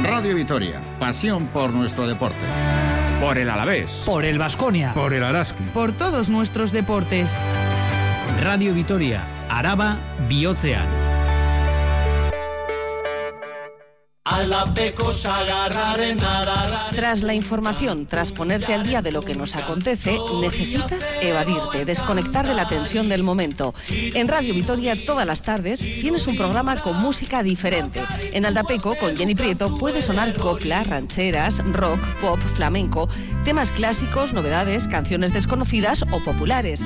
Radio Vitoria, pasión por nuestro deporte. Por el Alavés. Por el Vasconia. Por el Araski. Por todos nuestros deportes. Radio Vitoria, Araba, bihotzean. Tras la información, tras ponerte al día de lo que nos acontece, necesitas evadirte, desconectar de la tensión del momento. En Radio Vitoria todas las tardes tienes un programa con música diferente. En Aldapeco, con Jenny Prieto, puede sonar copla, rancheras, rock, pop, flamenco, temas clásicos, novedades, canciones desconocidas o populares.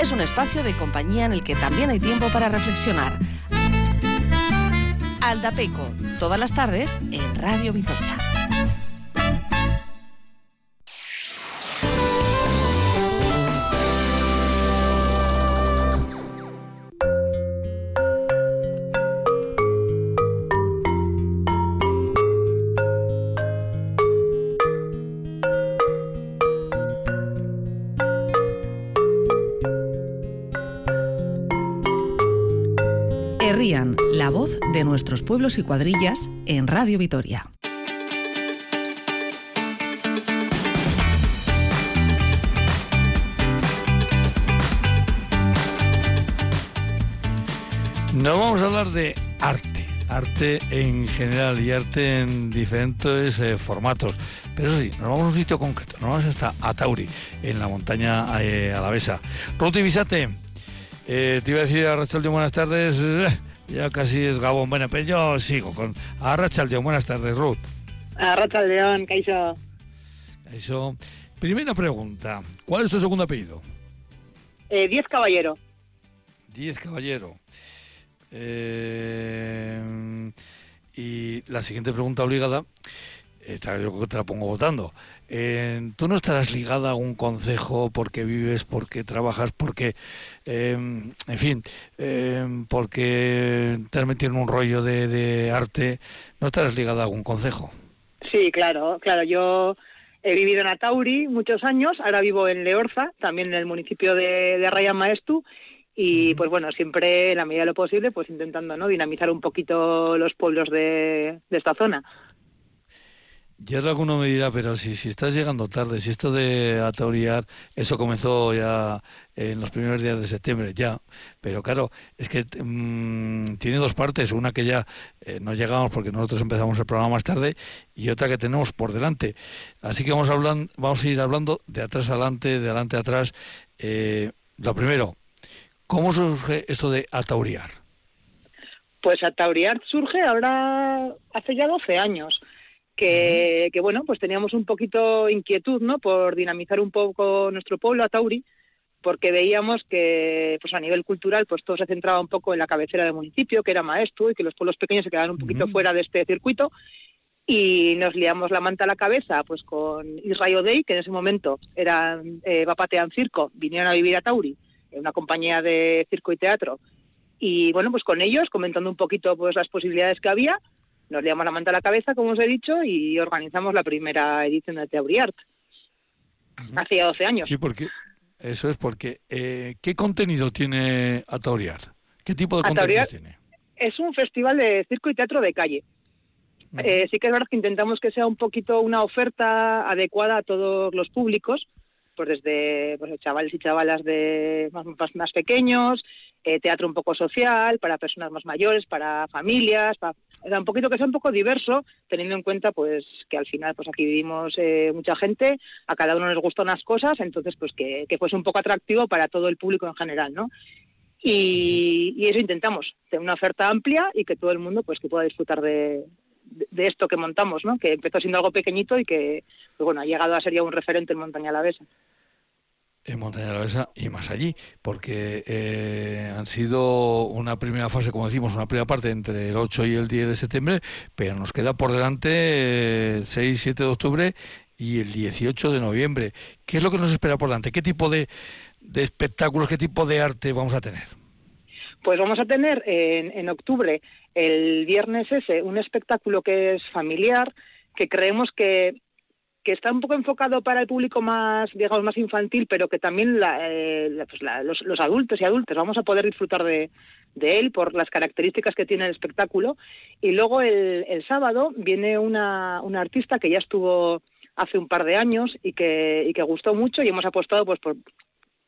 Es un espacio de compañía en el que también hay tiempo para reflexionar. Aldapeco, todas las tardes en Radio Vitoria. Pueblos y cuadrillas en Radio Vitoria. No vamos a hablar de arte, arte en general y arte en diferentes eh, formatos. Pero sí, nos vamos a un sitio concreto, nos vamos hasta Atauri, en la montaña eh, alavesa. Ruti Bisate, eh, te iba a decir a Rachel buenas tardes. Ya casi es Gabón. Bueno, pero yo sigo con Arrachaldeón. Buenas tardes, Ruth. Arrachaldeón, Caixo. Caixo. Primera pregunta. ¿Cuál es tu segundo apellido? Eh, Diez Caballero. Diez Caballero. Eh, y la siguiente pregunta obligada, esta yo creo que te la pongo votando. ¿Tú no estarás ligada a un consejo porque vives, porque trabajas, porque, em, en fin, em, porque te has metido en un rollo de, arte? ¿No estarás ligada a algún consejo? Sí, claro, claro. Yo he vivido en Atauri muchos años, ahora vivo en Leorza, también en el municipio de, de Raya Maestu, y pues bueno, siempre en la medida de lo posible, pues intentando no dinamizar un poquito los pueblos de esta zona. Ya alguno me dirá, pero si, si estás llegando tarde, si esto de atauriar, eso comenzó ya en los primeros días de septiembre, ya. Pero claro, es que mm, tiene dos partes, una que ya eh, no llegamos porque nosotros empezamos el programa más tarde y otra que tenemos por delante. Así que vamos a, hablar, vamos a ir hablando de atrás adelante, de adelante atrás. Eh, lo primero, ¿cómo surge esto de atauriar? Pues atauriar surge ahora hace ya 12 años que, bueno, pues teníamos un poquito inquietud, ¿no? Por dinamizar un poco nuestro pueblo, Atauri, porque veíamos que, pues a nivel cultural, pues todo se centraba un poco en la cabecera del municipio, que era maestro, y que los pueblos pequeños se quedaban un poquito fuera de este circuito, y nos liamos la manta a la cabeza, pues con Israel Day, que en ese momento eran eh, Bapatean Circo, vinieron a vivir a Tauri, en una compañía de circo y teatro, y bueno, pues con ellos, comentando un poquito pues las posibilidades que había, nos liamos la manta a la cabeza, como os he dicho, y organizamos la primera edición de Teauriart. Hace ya 12 años. Sí, porque eso es porque eh, ¿qué contenido tiene Atauriart? ¿Qué tipo de contenido tiene? Es un festival de circo y teatro de calle. Eh, sí que es verdad que intentamos que sea un poquito una oferta adecuada a todos los públicos, pues desde pues, chavales y chavalas de más, más, pequeños, eh, teatro un poco social, para personas más mayores, para familias, para, un poquito que sea un poco diverso, teniendo en cuenta pues que al final pues aquí vivimos eh, mucha gente, a cada uno les gustan unas cosas, entonces pues que, que fuese un poco atractivo para todo el público en general, ¿no? Y, y, eso intentamos, tener una oferta amplia y que todo el mundo pues que pueda disfrutar de, de, esto que montamos, ¿no? Que empezó siendo algo pequeñito y que, pues bueno, ha llegado a ser ya un referente en Montaña Alavesa en Montaña Alavesa y más allí, porque eh, han sido una primera fase, como decimos, una primera parte entre el 8 y el 10 de septiembre, pero nos queda por delante el 6 y 7 de octubre y el 18 de noviembre. ¿Qué es lo que nos espera por delante? ¿Qué tipo de, espectáculos, qué tipo de arte vamos a tener? Pues vamos a tener en, en octubre, el viernes ese, un espectáculo que es familiar, que creemos que que está un poco enfocado para el público más, digamos, más infantil, pero que también eh, pues los, adultos y adultas vamos a poder disfrutar de, él por las características que tiene el espectáculo. Y luego el, sábado viene una, una, artista que ya estuvo hace un par de años y que, y que gustó mucho y hemos apostado pues por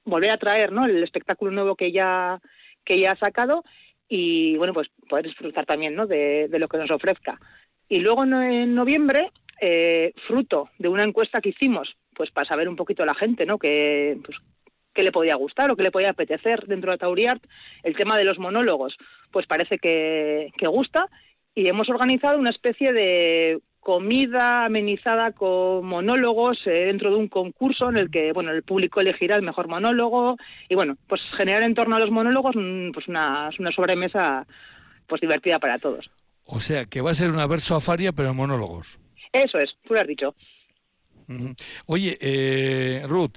volver a traer ¿no? el espectáculo nuevo que ya, que ya ha sacado y bueno, pues poder disfrutar también ¿no? de, lo que nos ofrezca. Y luego en noviembre, eh, fruto de una encuesta que hicimos, pues para saber un poquito la gente, ¿no? Que, pues, qué le podía gustar o qué le podía apetecer dentro de Tauriart, el tema de los monólogos, pues parece que, que gusta. Y hemos organizado una especie de comida amenizada con monólogos eh, dentro de un concurso en el que bueno el público elegirá el mejor monólogo. Y bueno pues generar en torno a los monólogos mm, pues una, una sobremesa pues divertida para todos. O sea que va a ser una verso afaria pero en monólogos eso es tú lo has dicho. Oye, eh, Ruth,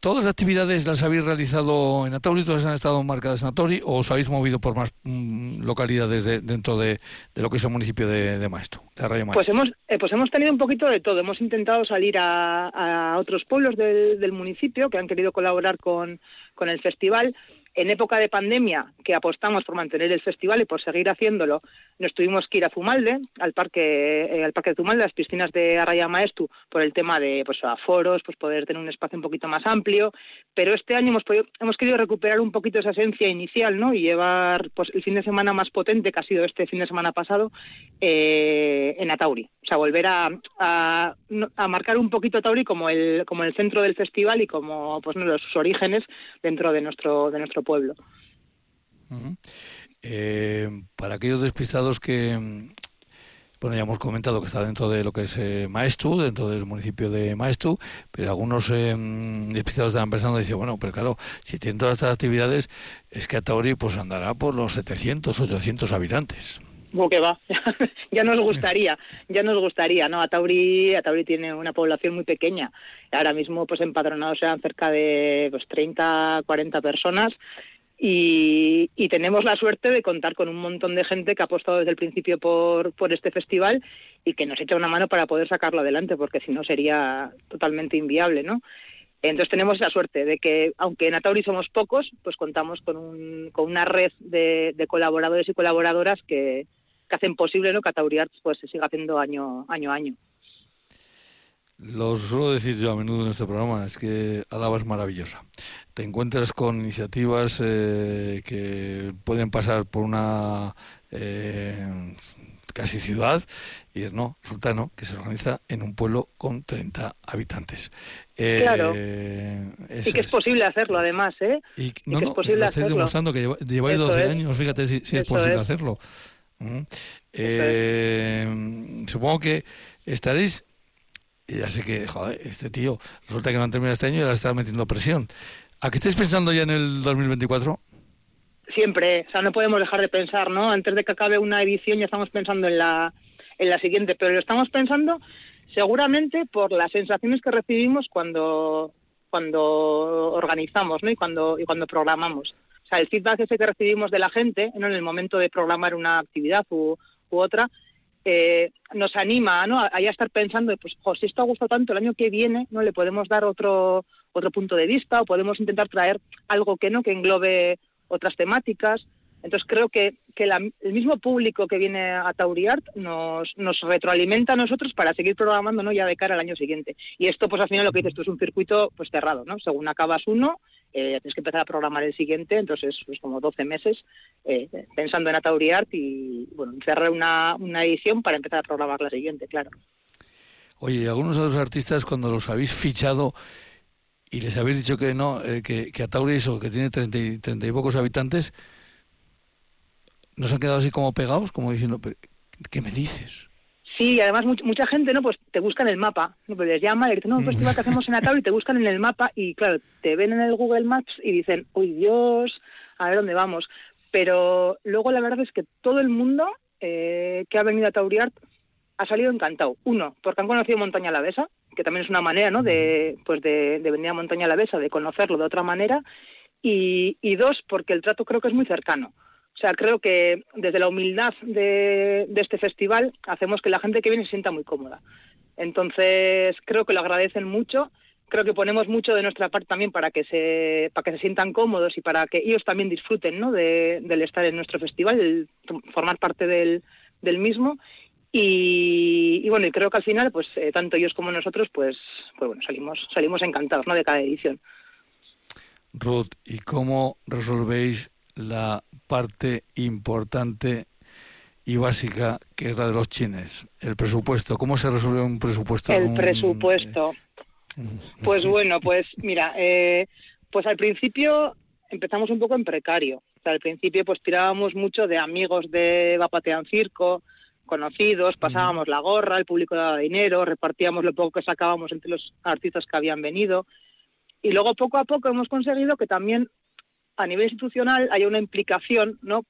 ¿Todas las actividades las habéis realizado en Atauri? ¿Todas han estado marcadas en Atauri o os habéis movido por más mm, localidades dentro de, lo que es el municipio de, de Maestro, de Pues hemos, eh, pues hemos tenido un poquito de todo. Hemos intentado salir a, otros pueblos del, del, municipio que han querido colaborar con, con el festival en época de pandemia, que apostamos por mantener el festival y por seguir haciéndolo, nos tuvimos que ir a Zumalde, al parque, eh, al parque de Zumalde, las piscinas de Arraya Maestu, por el tema de pues aforos, pues poder tener un espacio un poquito más amplio. Pero este año hemos hemos querido recuperar un poquito esa esencia inicial, ¿no? Y llevar pues el fin de semana más potente que ha sido este fin de semana pasado eh, en Atauri. O sea, volver a, a, marcar un poquito Atauri como el como el centro del festival y como pues los sus orígenes dentro de nuestro de nuestro pueblo. Eh, para aquellos despistados que, bueno, ya hemos comentado que está dentro de lo que es eh, Maestu, dentro del municipio de Maestu, pero algunos eh, despistados están pensando dicen, bueno, pero claro, si tienen todas estas actividades, es que Atauri pues andará por los 700, 800 habitantes. ¿Cómo que va? ya nos gustaría, ya nos gustaría, ¿no? Atauri, Atauri tiene una población muy pequeña. Ahora mismo, pues empadronados sean cerca de pues, 30, 40 personas y, tenemos la suerte de contar con un montón de gente que ha apostado desde el principio por, por este festival y que nos echa una mano para poder sacarlo adelante, porque si no sería totalmente inviable, ¿no? Entonces tenemos la suerte de que, aunque en Atauri somos pocos, pues contamos con, un, con una red de colaboradores y colaboradoras que, que hacen posible ¿no? que Arts pues, se siga haciendo año, año a año. Lo suelo decir yo a menudo en este programa, es que Álava es maravillosa. Te encuentras con iniciativas eh, que pueden pasar por una eh, casi ciudad y no, resulta no, que se organiza en un pueblo con 30 habitantes. Eh, claro. y que es, posible hacerlo además, ¿eh? Y, no, no, posible lo estáis demostrando que lleváis 12 años, fíjate si, es posible hacerlo. Eh, supongo que estaréis, ya sé que, joder, este tío, resulta que no han terminado este año y ahora está metiendo presión. ¿A qué estáis pensando ya en el 2024? Siempre, o sea, no podemos dejar de pensar, ¿no? Antes de que acabe una edición ya estamos pensando en la, en la siguiente, pero lo estamos pensando seguramente por las sensaciones que recibimos cuando cuando organizamos, ¿no? Y cuando y cuando programamos sea, el feedback ese que recibimos de la gente en el momento de programar una actividad u, otra, eh, nos anima ¿no? a, ya estar pensando, pues, si esto ha gustado tanto, el año que viene no le podemos dar otro, otro punto de vista o podemos intentar traer algo que no, que englobe otras temáticas. Entonces creo que, que el mismo público que viene a Tauriart nos, nos retroalimenta a nosotros para seguir programando ¿no? ya de cara al año siguiente. Y esto, pues al final lo que dices tú es un circuito pues cerrado, ¿no? Según acabas uno, eh, tienes que empezar a programar el siguiente, entonces es pues, como 12 meses eh, pensando en Atauriart y bueno, cerrar una, una edición para empezar a programar la siguiente, claro. Oye, algunos de los artistas cuando los habéis fichado y les habéis dicho que no, eh, que, que Atauri eso, que tiene 30 y, 30 y pocos habitantes, nos han quedado así como pegados, como diciendo, ¿qué me dices? Sí, y además mucha, gente, ¿no? Pues te buscan en el mapa, ¿no? Pues les llama y dicen, no, un festival que hacemos en Atau y te buscan en el mapa y claro, te ven en el Google Maps y dicen, uy Dios, a ver dónde vamos. Pero luego la verdad es que todo el mundo eh, que ha venido a Tauriart ha salido encantado. Uno, porque han conocido Montaña Alavesa, que también es una manera, ¿no? De, pues de, de venir a Montaña Alavesa, de conocerlo de otra manera. Y, y dos, porque el trato creo que es muy cercano. O sea, creo que desde la humildad de, este festival hacemos que la gente que viene se sienta muy cómoda. Entonces, creo que lo agradecen mucho. Creo que ponemos mucho de nuestra parte también para que se, para que se sientan cómodos y para que ellos también disfruten ¿no? de, del estar en nuestro festival, del formar parte del, del mismo. Y, bueno, y creo que al final, pues eh, tanto ellos como nosotros, pues, pues bueno, salimos, salimos encantados ¿no? de cada edición. Ruth, ¿y cómo resolvéis la parte importante y básica que es la de los chines, el presupuesto? ¿Cómo se resuelve un presupuesto? El presupuesto. Eh, pues bueno, pues mira, eh, pues al principio empezamos un poco en precario. al principio pues tirábamos mucho de amigos de Vapatean Circo, conocidos, pasábamos la gorra, el público daba dinero, repartíamos lo poco que sacábamos entre los artistas que habían venido. Y luego poco a poco hemos conseguido que también a nivel institucional haya una implicación, ¿no?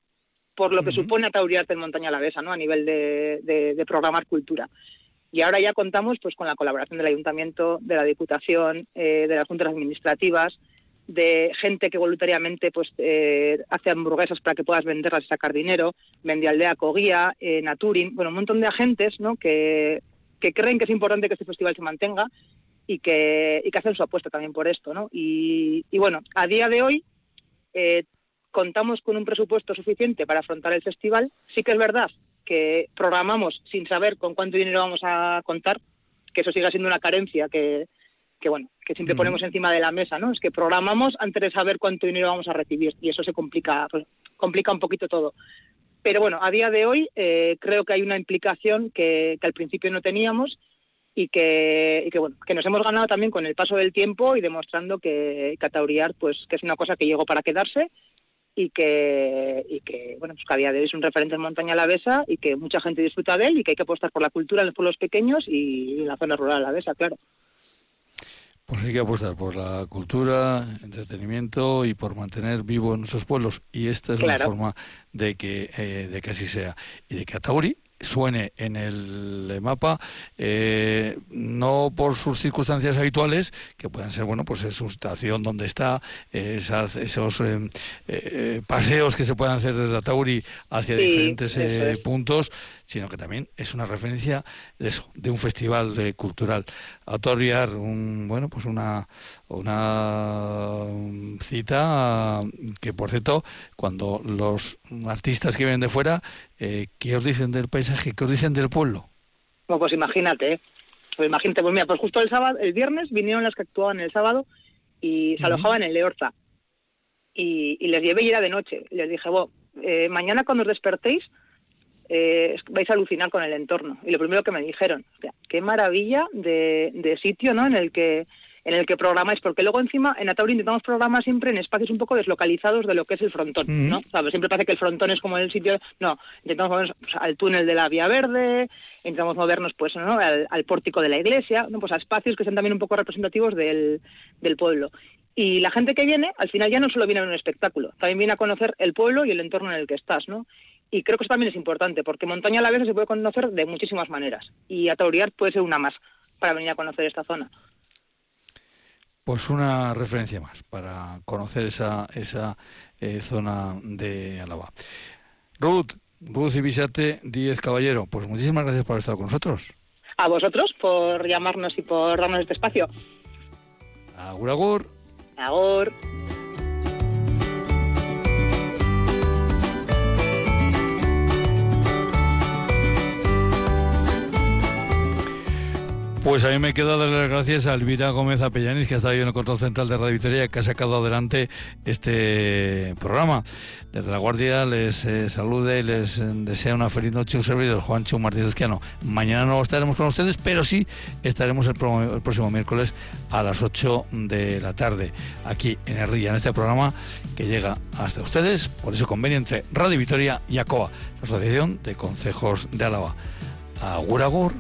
Por lo que supone Atauriarte en Montaña Alavesa, ¿no? A nivel de, de, programar cultura. Y ahora ya contamos pues con la colaboración del Ayuntamiento, de la Diputación, eh, de las juntas administrativas, de gente que voluntariamente pues eh, hace hamburguesas para que puedas venderlas y sacar dinero, Mendialdea Coguía, eh, Naturin, bueno, un montón de agentes ¿no? que, que creen que es importante que este festival se mantenga y que, y que hacen su apuesta también por esto. ¿no? Y, bueno, a día de hoy eh, contamos con un presupuesto suficiente para afrontar el festival. Sí que es verdad que programamos sin saber con cuánto dinero vamos a contar, que eso siga siendo una carencia que, que bueno, que siempre ponemos encima de la mesa, ¿no? Es que programamos antes de saber cuánto dinero vamos a recibir y eso se complica, pues, complica un poquito todo. Pero bueno, a día de hoy eh, creo que hay una implicación que, que al principio no teníamos y que, que, bueno que nos hemos ganado también con el paso del tiempo y demostrando que Catauriar pues que es una cosa que llegó para quedarse y que y que bueno pues que a día de hoy es un referente en montaña alavesa y que mucha gente disfruta de él y que hay que apostar por la cultura en los pueblos pequeños y en la zona rural alavesa claro pues hay que apostar por la cultura, entretenimiento y por mantener vivo nuestros pueblos. Y esta es la forma de que, eh, de que así sea. Y de que Atauri suene en el mapa, eh, no por sus circunstancias habituales, que puedan ser, bueno, pues su estación donde está, esas, esos eh, eh, paseos que se puedan hacer desde Atauri hacia diferentes puntos, sino que también es una referencia de eso, de un festival cultural. Autoriar, un, bueno, pues una, una cita que, por cierto, cuando los artistas que vienen de fuera, eh, ¿qué os dicen del paisaje? ¿Qué os dicen del pueblo? Bueno, pues imagínate, ¿eh? pues imagínate, pues mira, pues justo el sábado, el viernes vinieron las que actuaban el sábado y se alojaban en Leorza. Y, les llevé y era de noche. les dije, vos, eh, mañana cuando os despertéis, eh, vais a alucinar con el entorno. Y lo primero que me dijeron, qué maravilla de, de, sitio, ¿no? En el que en el que programáis, porque luego encima en Atauri intentamos programar siempre en espacios un poco deslocalizados de lo que es el frontón, ¿no? Siempre parece que el frontón es como el sitio, no, intentamos movernos pues, al túnel de la Vía Verde, intentamos movernos pues ¿no? al, pórtico de la iglesia, ¿no? pues a espacios que sean también un poco representativos del, del pueblo. Y la gente que viene, al final ya no solo viene a ver un espectáculo, también viene a conocer el pueblo y el entorno en el que estás, ¿no? Y creo que eso también es importante, porque montaña a la vez se puede conocer de muchísimas maneras. Y Atauriar puede ser una más para venir a conocer esta zona. Pues una referencia más para conocer esa, esa eh, zona de Álava. Ruth, Ruth y Bisate Díez Caballero, pues muchísimas gracias por haber estado con nosotros. A vosotros por llamarnos y por darnos este espacio. Agur, agur. Agur. Pues a mí me queda darle las gracias a Elvira Gómez Apellaniz, que está ahí en el control central de Radio Victoria, que ha sacado adelante este programa. Desde la Guardia les eh, y les eh, desea una feliz noche un servidor, Juancho Martínez Esquiano. Mañana no estaremos con ustedes, pero sí estaremos el, próximo miércoles a las 8 de la tarde, aquí en Herrilla, en este programa que llega hasta ustedes por eso convenio entre Radio Victoria y ACOA, la Asociación de Consejos de Álava. Agur, agur.